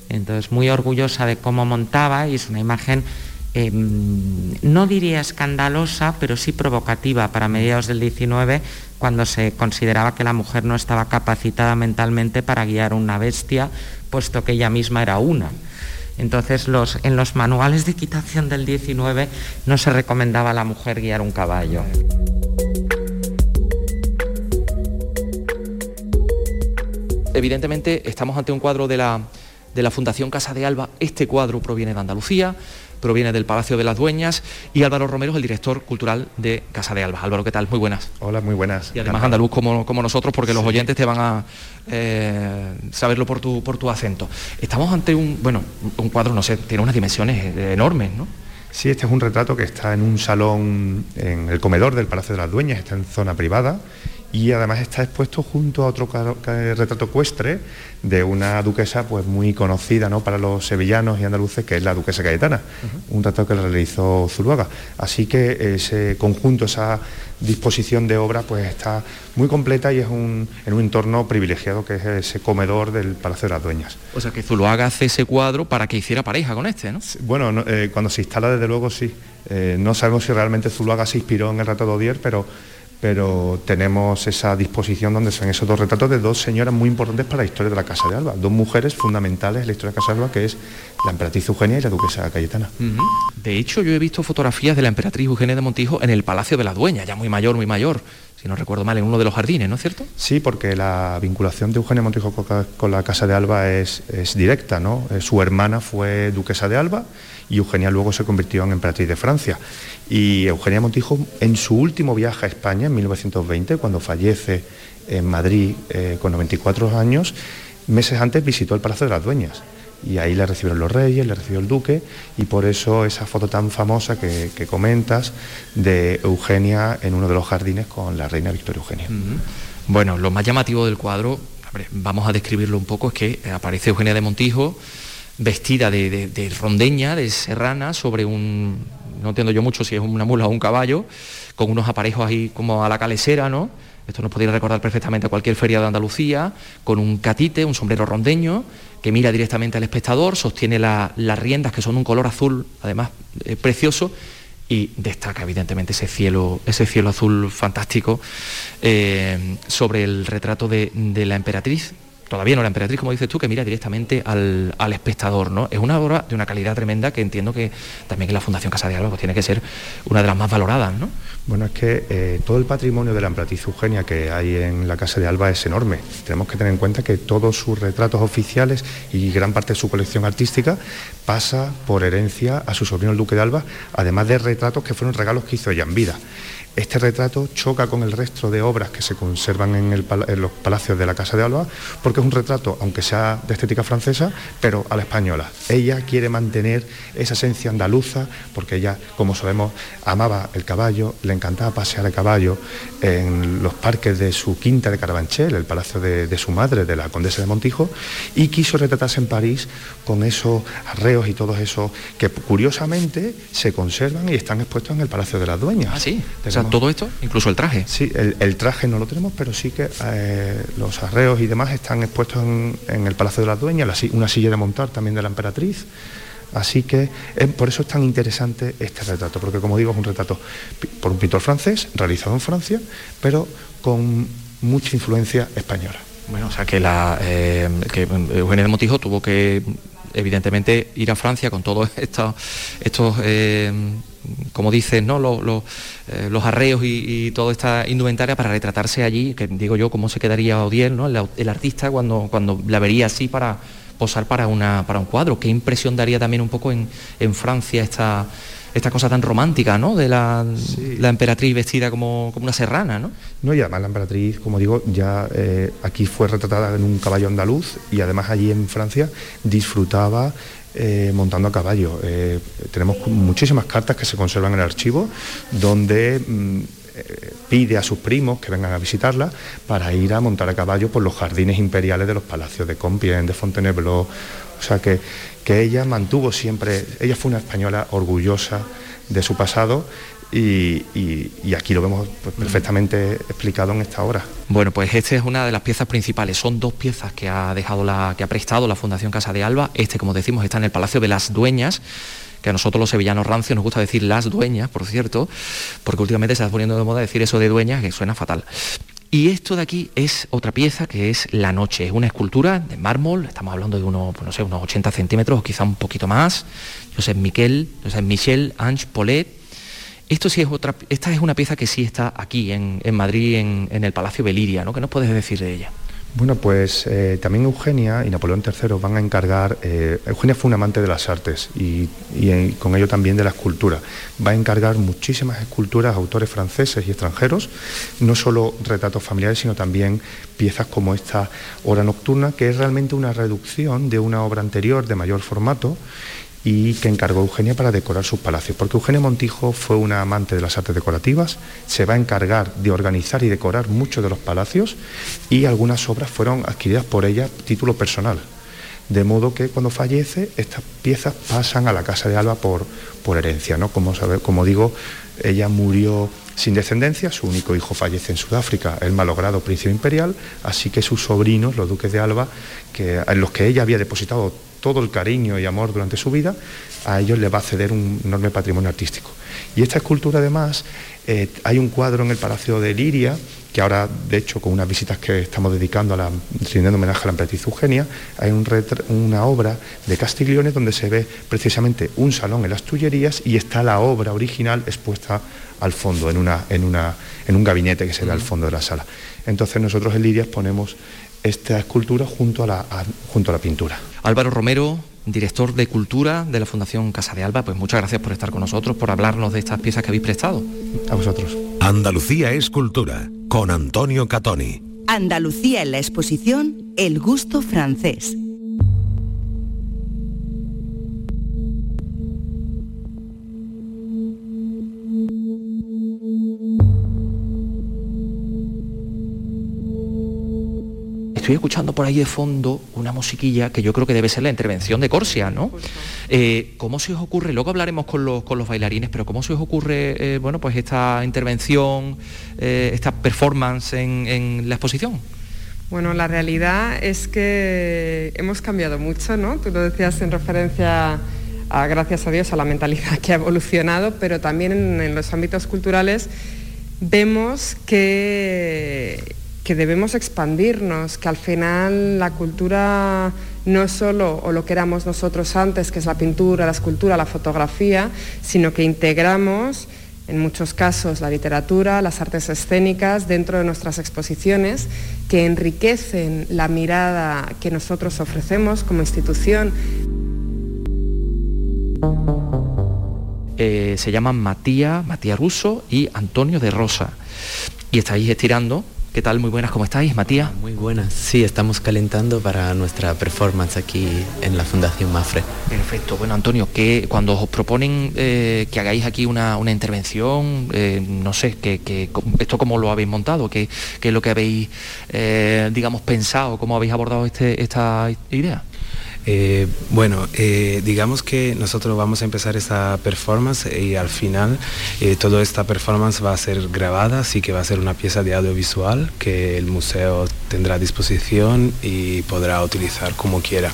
Entonces, muy orgullosa de cómo montaba y es una imagen Em, no diría escandalosa, pero sí provocativa para mediados del 19, cuando se consideraba que la mujer no estaba capacitada mentalmente para guiar una bestia, puesto que ella misma era una. Entonces, en los manuales de equitación del 19 no se recomendaba a la mujer guiar un caballo.
Evidentemente, estamos ante un cuadro de la, de la Fundación Casa de Alba. Este cuadro proviene de Andalucía proviene del Palacio de las Dueñas y Álvaro Romero es el director cultural de Casa de Alba. Álvaro, ¿qué tal? Muy buenas.
Hola, muy buenas.
Y además andaluz como, como nosotros porque los oyentes te van a eh, saberlo por tu, por tu acento. Estamos ante un, bueno, un cuadro, no sé, tiene unas dimensiones enormes, ¿no?
Sí, este es un retrato que está en un salón en el comedor del Palacio de las Dueñas, está en zona privada y además está expuesto junto a otro retrato ecuestre de una duquesa pues muy conocida ¿no? para los sevillanos y andaluces, que es la duquesa Cayetana, un retrato que realizó Zuluaga. Así que ese conjunto, esa disposición de obra pues está muy completa y es un, en un entorno privilegiado que es ese comedor del Palacio de las Dueñas.
O sea que Zuluaga hace ese cuadro para que hiciera pareja con este, ¿no?
Bueno, eh, cuando se instala desde luego sí. Eh, no sabemos si realmente Zuluaga se inspiró en el retrato de Odier, pero pero tenemos esa disposición donde se ven esos dos retratos de dos señoras muy importantes para la historia de la Casa de Alba, dos mujeres fundamentales en la historia de la Casa de Alba, que es la emperatriz Eugenia y la duquesa Cayetana.
De hecho, yo he visto fotografías de la emperatriz Eugenia de Montijo en el Palacio de la Dueña, ya muy mayor, muy mayor, si no recuerdo mal, en uno de los jardines, ¿no es cierto?
Sí, porque la vinculación de Eugenia Montijo con la Casa de Alba es, es directa, ¿no? Eh, su hermana fue duquesa de Alba y Eugenia luego se convirtió en emperatriz de Francia. Y Eugenia Montijo, en su último viaje a España, en 1920, cuando fallece en Madrid eh, con 94 años, meses antes visitó el Palacio de las Dueñas. y ahí le recibieron los reyes, le recibió el duque y por eso esa foto tan famosa que, comentas de Eugenia en uno de los jardines con la reina Victoria Eugenia.
Bueno, lo más llamativo del cuadro, vamos a describirlo un poco, es que aparece Eugenia de Montijo vestida de, rondeña, de serrana, sobre un, no entiendo yo mucho si es una mula o un caballo, con unos aparejos ahí como a la calesera, ¿no? Esto nos podría recordar perfectamente a cualquier feria de Andalucía, con un catite, un sombrero rondeño, que mira directamente al espectador, sostiene las riendas que son un color azul, además eh, precioso, y destaca evidentemente ese cielo, ese cielo azul fantástico eh, sobre el retrato de la emperatriz todavía no la emperatriz, como dices tú, que mira directamente al, espectador, ¿no? Es una obra de una calidad tremenda que entiendo que también la Fundación Casa de Alba pues, tiene que ser una de las más valoradas, ¿no?
Bueno, es que eh, todo el patrimonio de la emperatriz Eugenia que hay en la Casa de Alba es enorme. Tenemos que tener en cuenta que todos sus retratos oficiales y gran parte de su colección artística pasa por herencia a su sobrino el Duque de Alba, además de retratos que fueron regalos que hizo ella en vida. Este retrato choca con el resto de obras que se conservan en, los palacios de la Casa de Alba, porque es un retrato, aunque sea de estética francesa, pero a la española. Ella quiere mantener esa esencia andaluza, porque ella, como sabemos, amaba el caballo, le encantaba pasear a caballo en los parques de su quinta de Carabanchel, el palacio de, de su madre, de la condesa de Montijo, y quiso retratarse en París con esos arreos y todos esos que curiosamente se conservan y están expuestos en el Palacio de las Dueñas.
Ah, sí todo esto, incluso el traje.
Sí, el, traje no lo tenemos, pero sí que eh, los arreos y demás están expuestos en, el Palacio de las Dueñas, una silla de montar también de la emperatriz. Así que por eso es tan interesante este retrato, porque como digo es un retrato por un pintor francés, realizado en Francia, pero con mucha influencia española.
Bueno, o sea que, la, eh, que Eugenia de Motijo tuvo que evidentemente ir a Francia con todos estos, estos eh, como dices, ¿no? los, eh, arreos y, toda esta indumentaria para retratarse allí, que digo yo, cómo se quedaría Odiel, ¿no? el, artista, cuando, cuando la vería así para posar para, una, para un cuadro. ¿Qué impresión daría también un poco en, en Francia esta esta cosa tan romántica, ¿no? De la, emperatriz vestida como, una serrana, ¿no?
No, y además la emperatriz, como digo, ya eh, aquí fue retratada en un caballo andaluz y además allí en Francia disfrutaba eh, montando a caballo. Eh, tenemos muchísimas cartas que se conservan en el archivo donde mm, pide a sus primos que vengan a visitarla para ir a montar a caballo por los jardines imperiales de los palacios de Compiègne, de Fontainebleau. O sea que, que ella mantuvo siempre, ella fue una española orgullosa de su pasado y, aquí lo vemos pues, perfectamente explicado en esta obra.
Bueno, pues esta es una de las piezas principales. Son dos piezas que ha dejado la, que ha prestado la Fundación Casa de Alba. Este, como decimos, está en el Palacio de las Dueñas que a nosotros los sevillanos rancios nos gusta decir las dueñas, por cierto, porque últimamente se está poniendo de moda decir eso de dueñas, que suena fatal. Y esto de aquí es otra pieza que es La Noche, es una escultura de mármol, estamos hablando de unos, pues no sé, unos 80 centímetros o quizá un poquito más. José Miquel, José Michel Ange Polet. Esto sí es otra, esta es una pieza que sí está aquí en, Madrid, en, el Palacio Beliria, ¿no? ¿Qué nos puedes decir de ella?
Bueno, pues eh, también Eugenia y Napoleón III van a encargar, eh, Eugenia fue un amante de las artes y, con ello también de la escultura. Va a encargar muchísimas esculturas a autores franceses y extranjeros, no solo retratos familiares, sino también piezas como esta Hora Nocturna, que es realmente una reducción de una obra anterior de mayor formato y que encargó Eugenia para decorar sus palacios, porque Eugenia Montijo fue una amante de las artes decorativas, se va a encargar de organizar y decorar muchos de los palacios y algunas obras fueron adquiridas por ella título personal. De modo que cuando fallece, estas piezas pasan a la Casa de Alba por, por herencia. ¿no? Como, sabe, como digo, ella murió sin descendencia, su único hijo fallece en Sudáfrica, el malogrado príncipe imperial, así que sus sobrinos, los duques de Alba, que, en los que ella había depositado todo el cariño y amor durante su vida, a ellos les va a ceder un enorme patrimonio artístico. Y esta escultura además, eh, hay un cuadro en el Palacio de Liria, que ahora, de hecho, con unas visitas que estamos dedicando a la, rindiendo homenaje a la emperatriz Eugenia, hay una obra de Castiglione donde se ve precisamente un salón en las Tullerías y está la obra original expuesta al fondo, en, una, en, una, en un gabinete que se ve al fondo de la sala. Entonces nosotros en Liria ponemos esta escultura junto a la, junto a la pintura.
Álvaro Romero, director de Cultura de la Fundación Casa de Alba, pues muchas gracias por estar con nosotros, por hablarnos de estas piezas que habéis prestado.
A vosotros.
Andalucía es cultura, con Antonio Catoni.
Andalucía en la exposición El gusto francés.
Estoy escuchando por ahí de fondo una musiquilla que yo creo que debe ser la intervención de Corsia, ¿no? Eh, ¿Cómo se os ocurre, luego hablaremos con los, con los bailarines, pero cómo se os ocurre, eh, bueno, pues esta intervención, eh, esta performance en, la exposición?
Bueno, la realidad es que hemos cambiado mucho, ¿no? Tú lo decías en referencia a, gracias a Dios, a la mentalidad que ha evolucionado, pero también en los ámbitos culturales vemos que que debemos expandirnos, que al final la cultura no es solo o lo que éramos nosotros antes, que es la pintura, la escultura, la fotografía, sino que integramos en muchos casos la literatura, las artes escénicas dentro de nuestras exposiciones que enriquecen la mirada que nosotros ofrecemos como institución.
Eh, se llaman Matías, Matías Russo y Antonio de Rosa. Y estáis estirando ¿Qué tal? Muy buenas, ¿cómo estáis, Matías?
Muy buenas, sí, estamos calentando para nuestra performance aquí en la Fundación Mafre.
Perfecto, bueno Antonio, que cuando os proponen eh, que hagáis aquí una, intervención, eh, no sé, que, esto cómo lo habéis montado, qué, es lo que habéis, eh, digamos, pensado, cómo habéis abordado este, esta idea.
Eh, bueno, eh, digamos que nosotros vamos a empezar esta performance y al final eh, toda esta performance va a ser grabada, así que va a ser una pieza de audiovisual que el museo tendrá a disposición y podrá utilizar como quiera.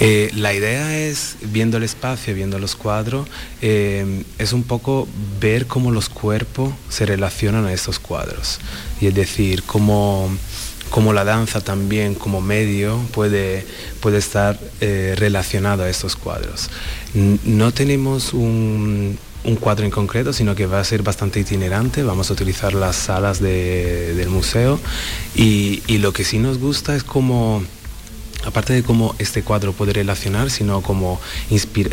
la idea es, viendo el espacio, viendo los cuadros, es un poco ver cómo los cuerpos se relacionan a estos cuadros. Y es decir, cómo como la danza también como medio puede, puede estar eh, relacionado a estos cuadros. No tenemos un, cuadro en concreto, sino que va a ser bastante itinerante. Vamos a utilizar las salas del museo y, lo que sí nos gusta es como, aparte de cómo este cuadro puede relacionar, sino como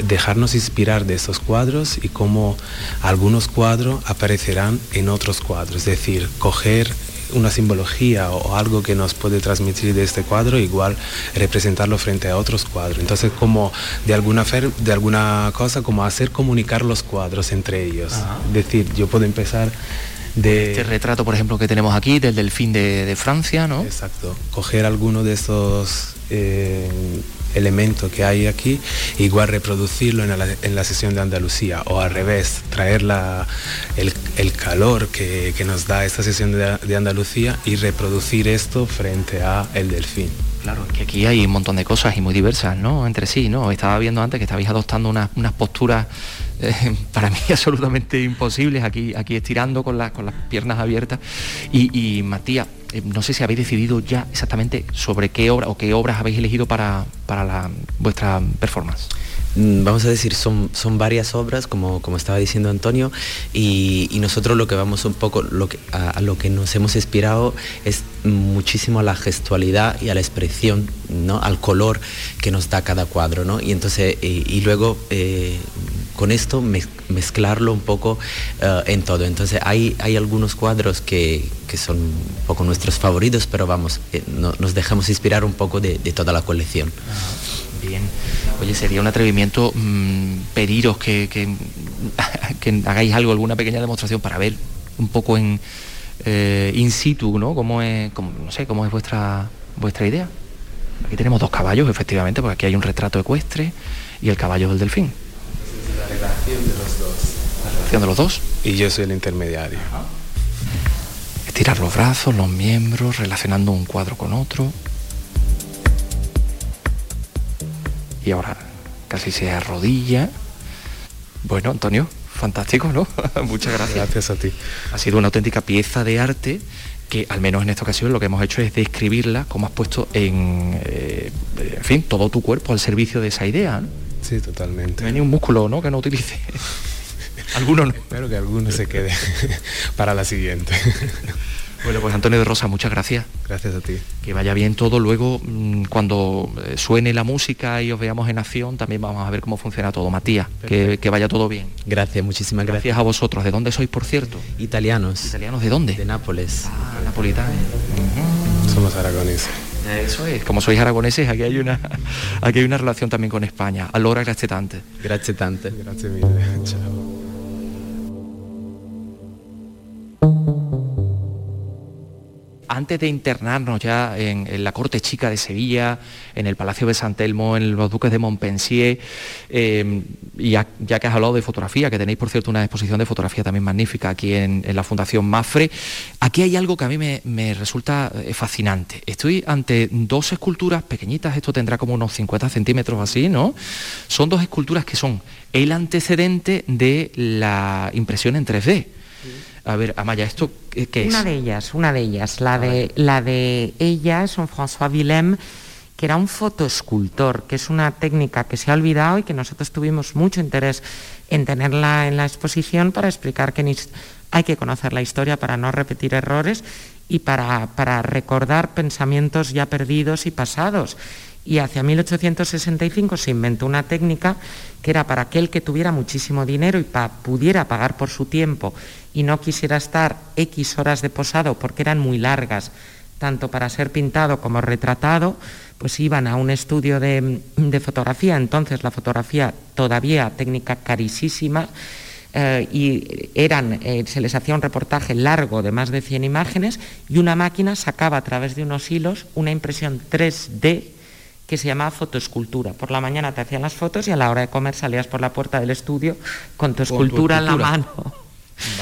dejarnos inspirar de estos cuadros y cómo algunos cuadros aparecerán en otros cuadros. Es decir, coger una simbología o algo que nos puede transmitir de este cuadro, igual representarlo frente a otros cuadros. Entonces, como de alguna, de alguna cosa, como hacer comunicar los cuadros entre ellos. Es decir, yo puedo empezar de...
Este retrato, por ejemplo, que tenemos aquí, del delfín de, de Francia, ¿no?
Exacto. Coger alguno de estos... Eh, elemento que hay aquí, igual reproducirlo en la, sesión de Andalucía o al revés, traer el, calor que, nos da esta sesión de, Andalucía y reproducir esto frente a el delfín.
Claro, que aquí hay un montón de cosas y muy diversas, ¿no? Entre sí, ¿no? Estaba viendo antes que estabais adoptando unas, posturas eh, para mí absolutamente imposibles, aquí, aquí estirando con, con las piernas abiertas. Y Matías, eh, no sé si habéis decidido ya exactamente sobre qué obra o qué obras habéis elegido para, para vuestra performance.
Mm, vamos a decir, son, son varias obras, como, como estaba diciendo Antonio, y, nosotros lo que vamos un poco, lo que, a, lo que nos hemos inspirado es muchísimo a la gestualidad y a la expresión, ¿no? al color que nos da cada cuadro. ¿no? Y, entonces, eh, y luego eh, con esto mezclarlo un poco eh, en todo. Entonces hay, algunos cuadros que, son un poco nuestros favoritos, pero vamos, eh, nos dejamos inspirar un poco de, toda la colección.
Ah, bien. Oye, sería un atrevimiento mm, pediros que, que, hagáis algo, alguna pequeña demostración para ver un poco en eh, in situ, ¿no? Cómo es, no sé, cómo es vuestra, vuestra idea. Aquí tenemos dos caballos, efectivamente, porque aquí hay un retrato ecuestre y el caballo del delfín
relación de los dos.
La relación de los dos.
Y yo soy el intermediario.
Estirar los brazos, los miembros, relacionando un cuadro con otro. Y ahora casi se arrodilla. Bueno, Antonio, fantástico, ¿no? Muchas gracias.
Gracias a ti.
Ha sido una auténtica pieza de arte que al menos en esta ocasión lo que hemos hecho es describirla como has puesto en, eh, en fin, todo tu cuerpo al servicio de esa idea.
Sí, totalmente.
No hay ni un músculo, ¿no? Que no utilice. Alguno no.
Espero que alguno se quede para la siguiente.
Bueno, pues Antonio de Rosa, muchas gracias.
Gracias a ti.
Que vaya bien todo. Luego, mm, cuando eh, suene la música y os veamos en acción, también vamos a ver cómo funciona todo. Matías, que, vaya todo bien.
Gracias, muchísimas gracias.
Gracias a vosotros. ¿De dónde sois, por cierto?
Italianos.
¿Italianos de dónde?
De Nápoles.
Ah, napolitanos.
Somos aragoneses.
Eso es, como sois aragoneses, aquí hay una, aquí hay una relación también con España. Allora, grazie tante.
Grazie tante. Grazie mille. Ciao.
Antes de internarnos ya en, la corte chica de Sevilla, en el Palacio de San Telmo, en los Duques de Montpensier, eh, y ya, que has hablado de fotografía, que tenéis por cierto una exposición de fotografía también magnífica aquí en, la Fundación Mafre, aquí hay algo que a mí me, resulta eh, fascinante. Estoy ante dos esculturas pequeñitas, esto tendrá como unos 50 centímetros así, ¿no? Son dos esculturas que son el antecedente de la impresión en 3D. A ver, Amaya, ¿esto qué, es?
Una de ellas, una de ellas. La, de, la de ella es un François Willem, que era un fotoescultor, que es una técnica que se ha olvidado y que nosotros tuvimos mucho interés en tenerla en la exposición para explicar que hay que conocer la historia para no repetir errores y para, para recordar pensamientos ya perdidos y pasados y hacia 1865 se inventó una técnica que era para aquel que tuviera muchísimo dinero y pudiera pagar por su tiempo y no quisiera estar X horas de posado porque eran muy largas, tanto para ser pintado como retratado, pues iban a un estudio de, fotografía, entonces la fotografía todavía técnica carísima, eh, y eran, eh, se les hacía un reportaje largo de más de 100 imágenes y una máquina sacaba a través de unos hilos una impresión 3D que se llamaba fotoescultura. Por la mañana te hacían las fotos y a la hora de comer salías por la puerta del estudio con tu escultura, en la mano.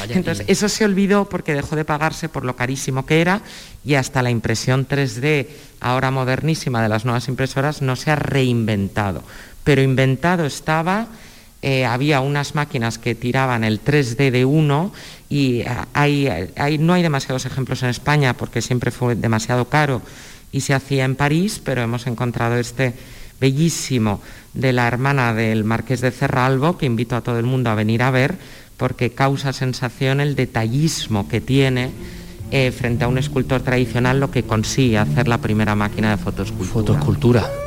Entonces, eso se olvidó porque dejó de pagarse por lo carísimo que era y hasta la impresión 3D, ahora modernísima de las nuevas impresoras, no se ha reinventado. Pero inventado estaba, eh, había unas máquinas que tiraban el 3D de uno y eh, hay, no hay demasiados ejemplos en España porque siempre fue demasiado caro y se hacía en París, pero hemos encontrado este bellísimo de la hermana del marqués de Cerralbo, que invito a todo el mundo a venir a ver, porque causa sensación el detallismo que tiene eh, frente a un escultor tradicional lo que consigue hacer la primera máquina de fotoscultura.
Fotoscultura.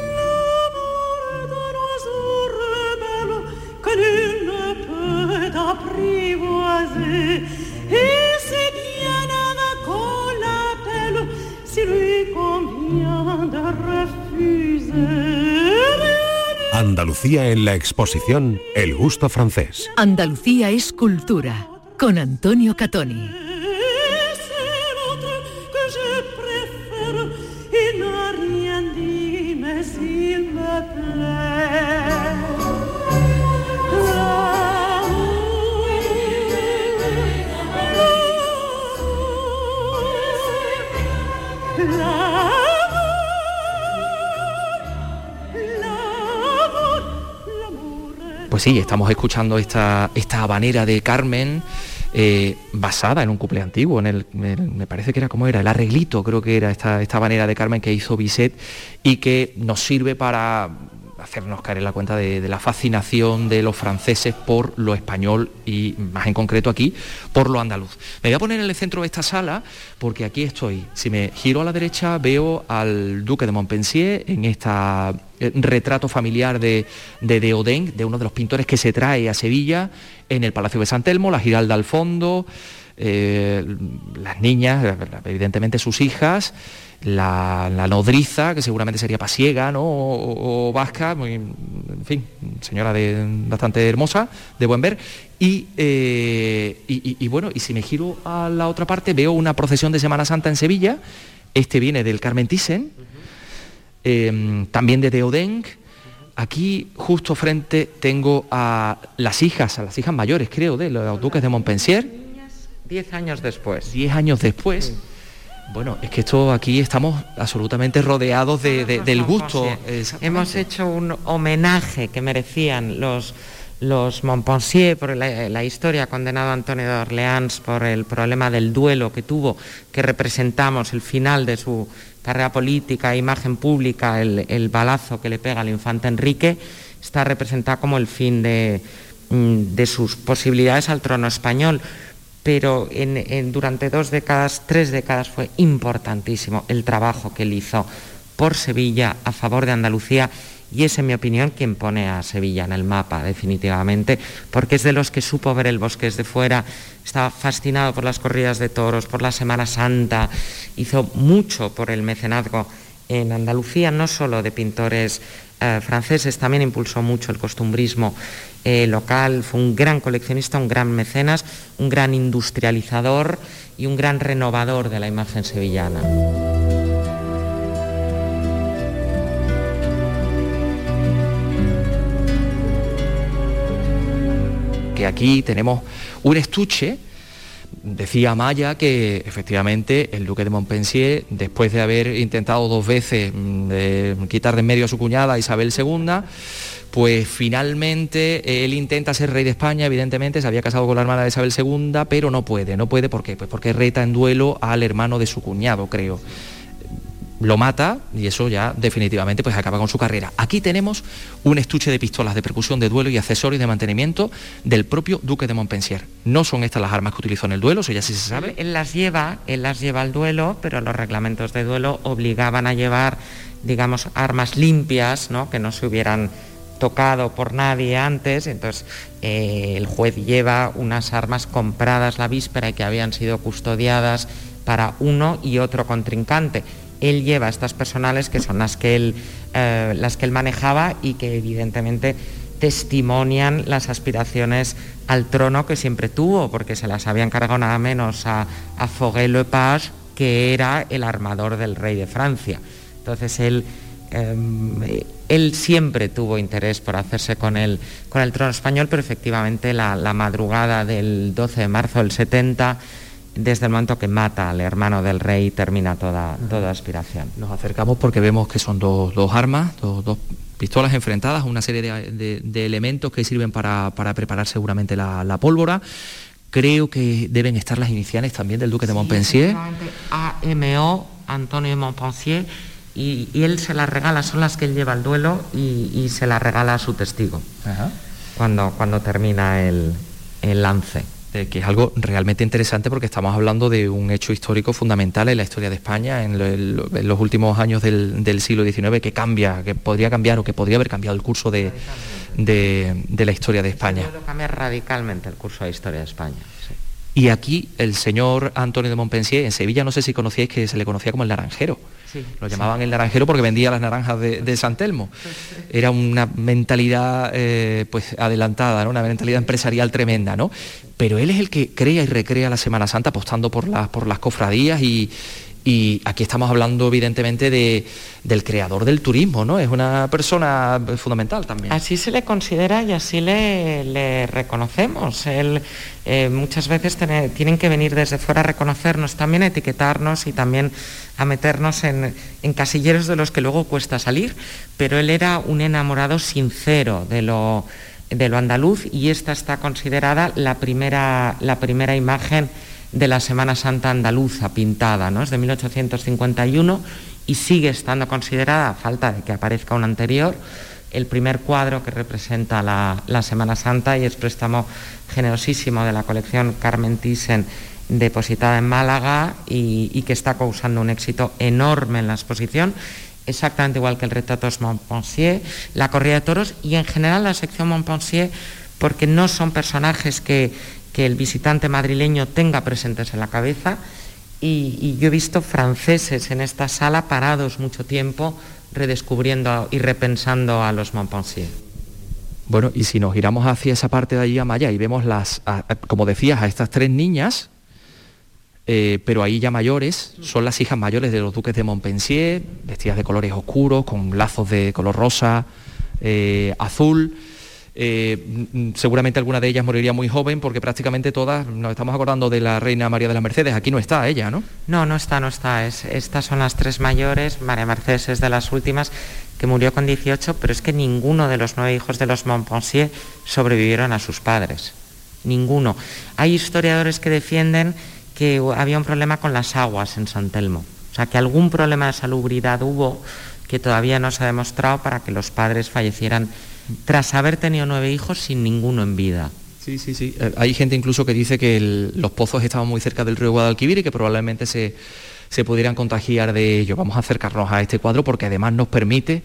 Andalucía en la exposición El gusto francés.
Andalucía es cultura con Antonio Catoni.
Pues sí, estamos escuchando esta, esta habanera de Carmen. Eh, basada en un couple antiguo, en el, me parece que era como era, el arreglito, creo que era esta, esta habanera de Carmen que hizo Bisset y que nos sirve para hacernos caer la cuenta de, la fascinación de los franceses por lo español y más en concreto aquí por lo andaluz. Me voy a poner en el centro de esta sala porque aquí estoy. Si me giro a la derecha veo al duque de Montpensier en este retrato familiar de, de Deodeng, de uno de los pintores que se trae a Sevilla en el Palacio de San Telmo, la Giralda al fondo, eh, las niñas, evidentemente sus hijas la, nodriza, que seguramente sería pasiega ¿no? o, vasca, muy, en fin, señora de, bastante hermosa, de buen ver. Eh, y, bueno, y si me giro a la otra parte, veo una procesión de Semana Santa en Sevilla. Este viene del Carmen Thyssen, em, también de Deodeng. Aquí, justo frente, tengo a las hijas, a las hijas mayores, creo, de los duques de Montpensier.
Diez años después.
Diez años después. Bueno, es que esto aquí estamos absolutamente rodeados del gusto.
Hemos hecho un homenaje que merecían los, los Montpensier por la, historia condenado a Antonio de Orleans por el problema del duelo que tuvo, que representamos el final de su carrera política, imagen pública, el, el balazo que le pega al infante Enrique, está representado como el fin de, mm, de sus posibilidades al trono español pero durante dos décadas, tres décadas fue importantísimo el trabajo que él hizo por Sevilla a favor de Andalucía y es, en mi opinión, quien pone a Sevilla en el mapa, definitivamente, porque es de los que supo ver el bosque desde fuera, estaba fascinado por las corridas de toros, por la Semana Santa, hizo mucho por el mecenazgo en Andalucía, no solo de pintores eh, franceses, también impulsó mucho el costumbrismo eh, local, fue un gran coleccionista, un gran mecenas, un gran industrializador y un gran renovador de la imagen sevillana.
Que aquí tenemos un estuche Decía Maya que efectivamente el duque de Montpensier, después de haber intentado dos veces mm, quitar de en medio a su cuñada Isabel II, pues finalmente él intenta ser rey de España, evidentemente, se había casado con la hermana de Isabel II, pero no puede, no puede, ¿por qué? Pues porque reta en duelo al hermano de su cuñado, creo lo mata y eso ya definitivamente pues acaba con su carrera. Aquí tenemos un estuche de pistolas de percusión de duelo y accesorios de mantenimiento del propio duque de Montpensier. No son estas las armas que utilizó en el duelo, eso ya sí se sabe.
Él, las lleva, él las lleva al duelo, pero los reglamentos de duelo obligaban a llevar, digamos, armas limpias, ¿no? que no se hubieran tocado por nadie antes, entonces eh, el juez lleva unas armas compradas la víspera y que habían sido custodiadas para uno y otro contrincante él lleva estas personales que son las que él, eh, las que él manejaba y que evidentemente testimonian las aspiraciones al trono que siempre tuvo, porque se las habían cargado nada menos a, a Foguet-Lepage, que era el armador del rey de Francia. Entonces él, em, él siempre tuvo interés por hacerse con el, con el trono español, pero efectivamente la, la madrugada del 12 de marzo del 70 desde el momento que mata al hermano del rey termina toda, toda aspiración.
Nos acercamos porque vemos que son dos, armas, dos, pistolas enfrentadas, una serie de, elementos que sirven para, preparar seguramente la, pólvora. Creo que deben estar las iniciales también del duque de Montpensier.
AMO, Antonio de Montpensier, y, él se las regala, son las que él lleva al duelo y, se las regala a su testigo cuando, cuando termina el lance.
Eh, que es algo realmente interesante porque estamos hablando de un hecho histórico fundamental en la historia de España en, los últimos años del, siglo XIX que cambia, que podría cambiar o que podría haber cambiado el curso de, la historia de España.
Cambia radicalmente el curso de la historia de España.
Y aquí el señor Antonio de Montpensier, en Sevilla no sé si conocíais que se le conocía como el naranjero. Lo llamaban el naranjero porque vendía las naranjas de, San Telmo. Era una mentalidad eh, pues adelantada, ¿no? una mentalidad empresarial tremenda, ¿no? Pero él es el que crea y recrea la Semana Santa apostando por las, por las cofradías y, y aquí estamos hablando evidentemente del creador del turismo, ¿no? Es una persona fundamental también.
Así se le considera y así le, reconocemos. Él, eh, muchas veces tienen que venir desde fuera a reconocernos, también a etiquetarnos y también a meternos en, casilleros de los que luego cuesta salir, pero él era un enamorado sincero de lo, andaluz y esta está considerada la primera imagen de la Semana Santa andaluza pintada, ¿no? Es de 1851 y sigue estando considerada, a falta de que aparezca un anterior, el primer cuadro que representa la, Semana Santa y es préstamo generosísimo de la colección Carmen Thyssen depositada en Málaga y, que está causando un éxito enorme en la exposición, exactamente igual que el retrato Montpensier, la corrida de toros y en general la sección Montpensier, porque no son personajes que, que el visitante madrileño tenga presentes en la cabeza. Y, yo he visto franceses en esta sala parados mucho tiempo redescubriendo y repensando a los Montpensier.
Bueno, y si nos giramos hacia esa parte de allí a Maya y vemos las, como decías, a estas tres niñas, eh, pero ahí ya mayores, son las hijas mayores de los duques de Montpensier, vestidas de colores oscuros, con lazos de color rosa, eh, azul. Eh, seguramente alguna de ellas moriría muy joven porque prácticamente todas, nos estamos acordando de la reina María de las Mercedes, aquí no está ella, ¿no?
No, no está, no está. estas son las tres mayores, María Mercedes es de las últimas, que murió con 18, pero es que ninguno de los nueve hijos de los Montpensier sobrevivieron a sus padres. Ninguno. Hay historiadores que defienden que había un problema con las aguas en San Telmo. O sea, que algún problema de salubridad hubo que todavía no se ha demostrado para que los padres fallecieran tras haber tenido nueve hijos sin ninguno en vida.
Sí, sí, sí. Eh, hay gente incluso que dice que los pozos estaban muy cerca del río Guadalquivir y que probablemente se, pudieran contagiar de ello. Vamos a acercarnos a este cuadro porque además nos permite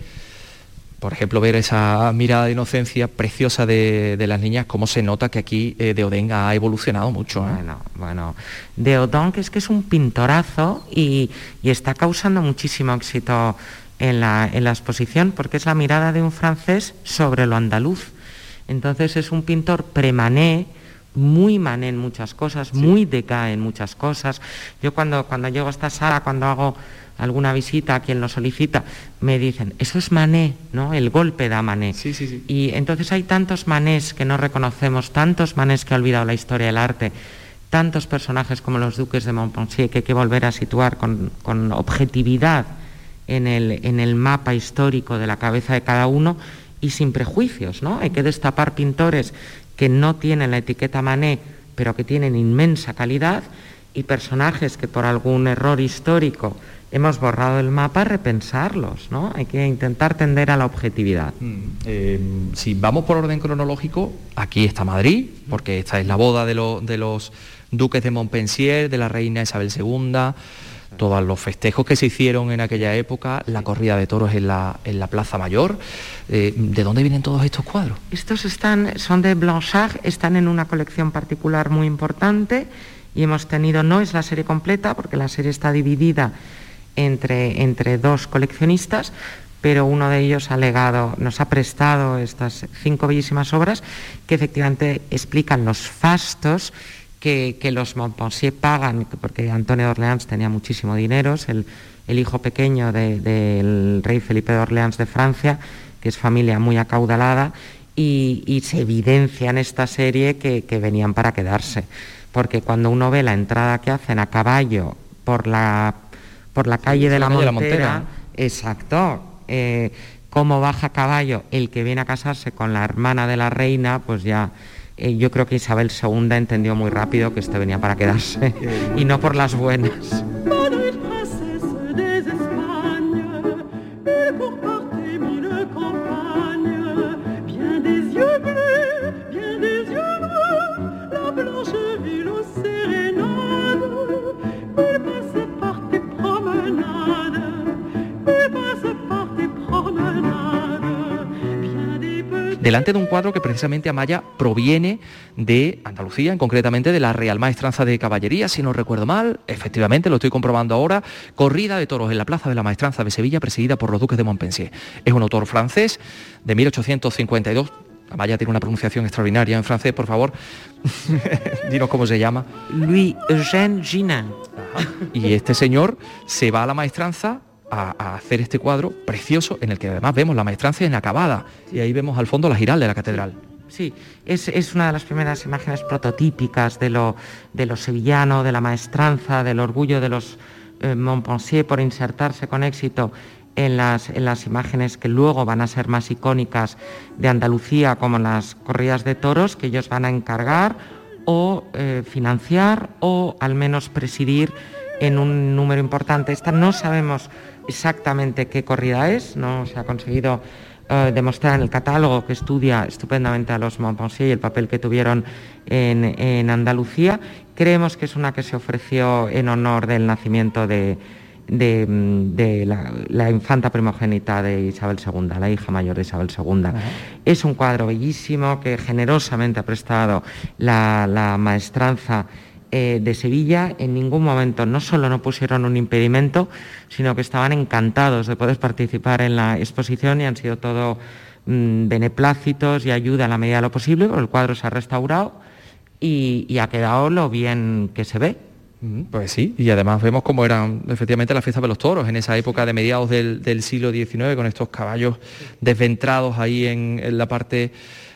por ejemplo, ver esa mirada de inocencia preciosa de, las niñas, cómo se nota que aquí de Deodén ha evolucionado mucho.
Bueno, bueno, Deodón que es que es un pintorazo y, está causando muchísimo éxito en la, en la exposición porque es la mirada de un francés sobre lo andaluz. Entonces es un pintor premané, muy mané en muchas cosas, muy decae en muchas cosas. Yo cuando, cuando llego a esta sala, cuando hago alguna visita a quien lo solicita, me dicen, eso es mané, ¿no? El golpe da mané.
Sí, sí, sí.
Y entonces hay tantos manés que no reconocemos, tantos manés que ha olvidado la historia del arte, tantos personajes como los duques de Montpensier que hay que volver a situar con, con objetividad en el, en el mapa histórico de la cabeza de cada uno y sin prejuicios, ¿no? Hay que destapar pintores que no tienen la etiqueta Mané, pero que tienen inmensa calidad, y personajes que por algún error histórico hemos borrado el mapa, repensarlos, ¿no? Hay que intentar tender a la objetividad. Mm,
eh, si vamos por orden cronológico, aquí está Madrid, porque esta es la boda de, de los duques de Montpensier, de la reina Isabel II, todos los festejos que se hicieron en aquella época, la corrida de toros en la, en la Plaza Mayor. Eh, ¿De dónde vienen todos estos cuadros?
Estos están, son de Blanchard, están en una colección particular muy importante y hemos tenido, no es la serie completa, porque la serie está dividida entre, entre dos coleccionistas, pero uno de ellos ha legado, nos ha prestado estas cinco bellísimas obras que efectivamente explican los fastos que, los Montpensier pagan, porque Antonio de Orleans tenía muchísimo dinero, es el, hijo pequeño del rey Felipe de Orleans de Francia, que es familia muy acaudalada, y, se evidencia en esta serie que, venían para quedarse, porque cuando uno ve la entrada que hacen a caballo por la, por la calle de la, Montera, exacto, eh, cómo baja a caballo el que viene a casarse con la hermana de la reina, pues ya eh, yo creo que Isabel II entendió muy rápido que esto venía para quedarse y no por las buenas.
Delante de un cuadro que precisamente Amaya proviene de Andalucía, concretamente de la Real Maestranza de Caballería, si no recuerdo mal, efectivamente lo estoy comprobando ahora, corrida de toros en la Plaza de la Maestranza de Sevilla, presidida por los duques de Montpensier. Es un autor francés de 1852, Amaya tiene una pronunciación extraordinaria en francés, por favor. Dinos cómo se llama.
Louis Eugène Ginin.
Y este señor se va a la maestranza a, hacer este cuadro precioso en el que además vemos la maestrancia inacabada y ahí vemos al fondo la giral de la catedral.
Sí, es, una de las primeras imágenes prototípicas de lo, de lo sevillano, de la maestranza, del orgullo de los eh, Montpensier por insertarse con éxito en las, en las, imágenes que luego van a ser más icónicas de Andalucía, como las corridas de toros, que ellos van a encargar o eh, financiar o al menos presidir en un número importante. Esta no sabemos exactamente qué corrida es, no se ha conseguido eh, demostrar en el catálogo que estudia estupendamente a los Montpensier y el papel que tuvieron en, Andalucía. Creemos que es una que se ofreció en honor del nacimiento de, la, infanta primogénita de Isabel II, la hija mayor de Isabel II. Es un cuadro bellísimo que generosamente ha prestado la maestranza eh, de Sevilla en ningún momento no solo no pusieron un impedimento, sino que estaban encantados de poder participar en la exposición y han sido todo mm, beneplácitos y ayuda en la medida de lo posible, el cuadro se ha restaurado y, ha quedado lo bien que se ve.
Mm, pues sí, y además vemos cómo eran efectivamente las fiestas de los toros en esa época de mediados del, siglo XIX, con estos caballos desventrados ahí en la parte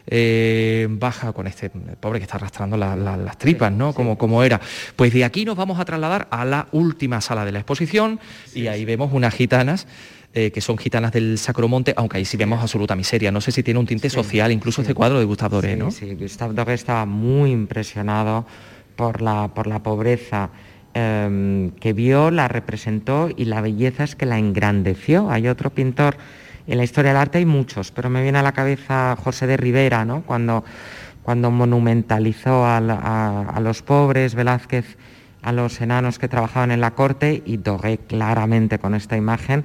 eh, baja con este pobre que está arrastrando las tripas, ¿no? Como, como era. Pues de aquí nos vamos a trasladar a la última sala de la exposición y ahí vemos unas gitanas eh, que son gitanas del Sacromonte, aunque ahí sí vemos absoluta miseria. No sé si tiene un tinte social, incluso este cuadro de Gustave Doré, ¿no?
Sí, Gustave Doré estaba muy impresionado por la, por la pobreza em, que vio, la representó y la belleza es que la engrandeció. Hay otro pintor en la historia del arte hay muchos, pero me viene a la cabeza José de Rivera, ¿no? cuando, cuando monumentalizó a, los pobres, Velázquez a los enanos que trabajaban en la corte y Doré claramente con esta imagen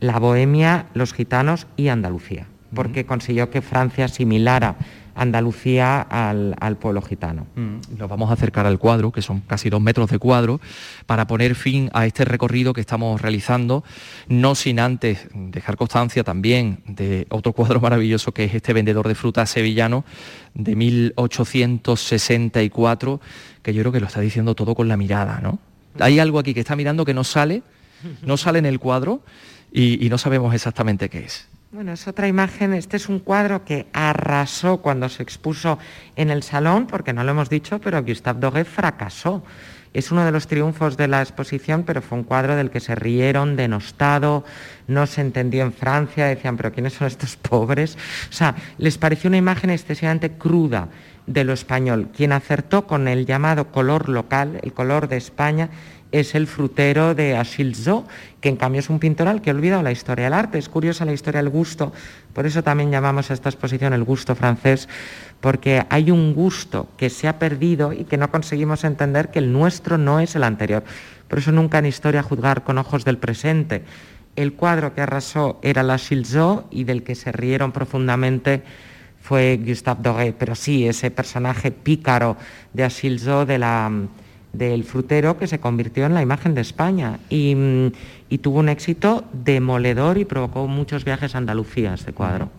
la bohemia, los gitanos y Andalucía. porque consiguió que Francia asimilara Andalucía al, pueblo gitano.
Mm, nos vamos a acercar al cuadro, que son casi dos metros de cuadro, para poner fin a este recorrido que estamos realizando, no sin antes dejar constancia también de otro cuadro maravilloso que es este vendedor de frutas sevillano de 1864, que yo creo que lo está diciendo todo con la mirada, ¿no? Hay algo aquí que está mirando que no sale, no sale en el cuadro y no sabemos exactamente qué es.
Bueno, es otra imagen. Este es un cuadro que arrasó cuando se expuso en el salón, porque no lo hemos dicho, pero Gustave Doré fracasó. Es uno de los triunfos de la exposición, pero fue un cuadro del que se rieron, denostado, no se entendió en Francia, decían, pero ¿quiénes son estos pobres? O sea, les pareció una imagen excesivamente cruda de lo español. Quien acertó con el llamado color local, el color de España, es el frutero de Achille Zo, que en cambio es un pintor al que ha olvidado la historia del arte. Es curiosa la historia del gusto, por eso también llamamos a esta exposición el gusto francés, porque hay un gusto que se ha perdido y que no conseguimos entender que el nuestro no es el anterior. Por eso nunca en historia juzgar con ojos del presente. El cuadro que arrasó era la Zo y del que se rieron profundamente fue Gustave Doré, pero sí, ese personaje pícaro de Achille Zo de la del frutero que se convirtió en la imagen de España mm, y, tuvo un éxito demoledor y provocó muchos viajes a Andalucía este cuadro.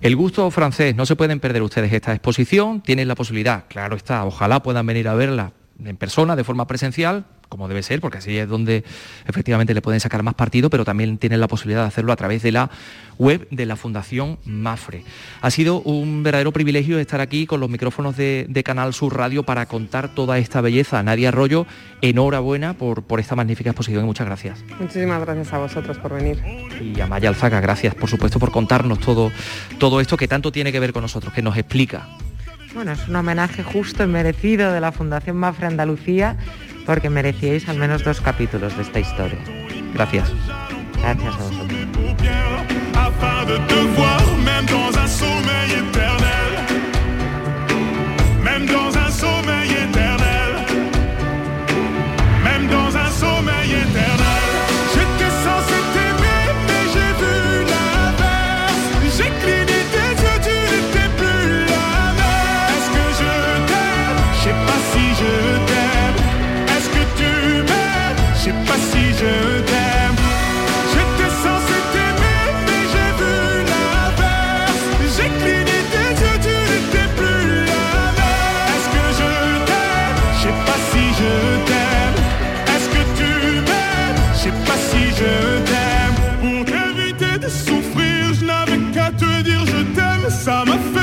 El gusto francés, no se pueden perder ustedes esta exposición, tienen la posibilidad, claro está, ojalá puedan venir a verla en persona, de forma presencial, como debe ser, porque así es donde efectivamente le pueden sacar más partido, pero también tienen la posibilidad de hacerlo a través de la web de la Fundación Mafre. Ha sido un verdadero privilegio estar aquí con los micrófonos de, Canal Sur Radio para contar toda esta belleza. Nadia Arroyo, enhorabuena por, por esta magnífica exposición y muchas gracias.
Muchísimas gracias a vosotros por venir.
Y a Maya Alzaga, gracias por supuesto por contarnos todo, todo esto que tanto tiene que ver con nosotros, que nos explica.
Bueno, es un homenaje justo y merecido de la Fundación Mafre Andalucía porque merecíais al menos dos capítulos de esta historia.
Gracias.
Gracias a vosotros.
Si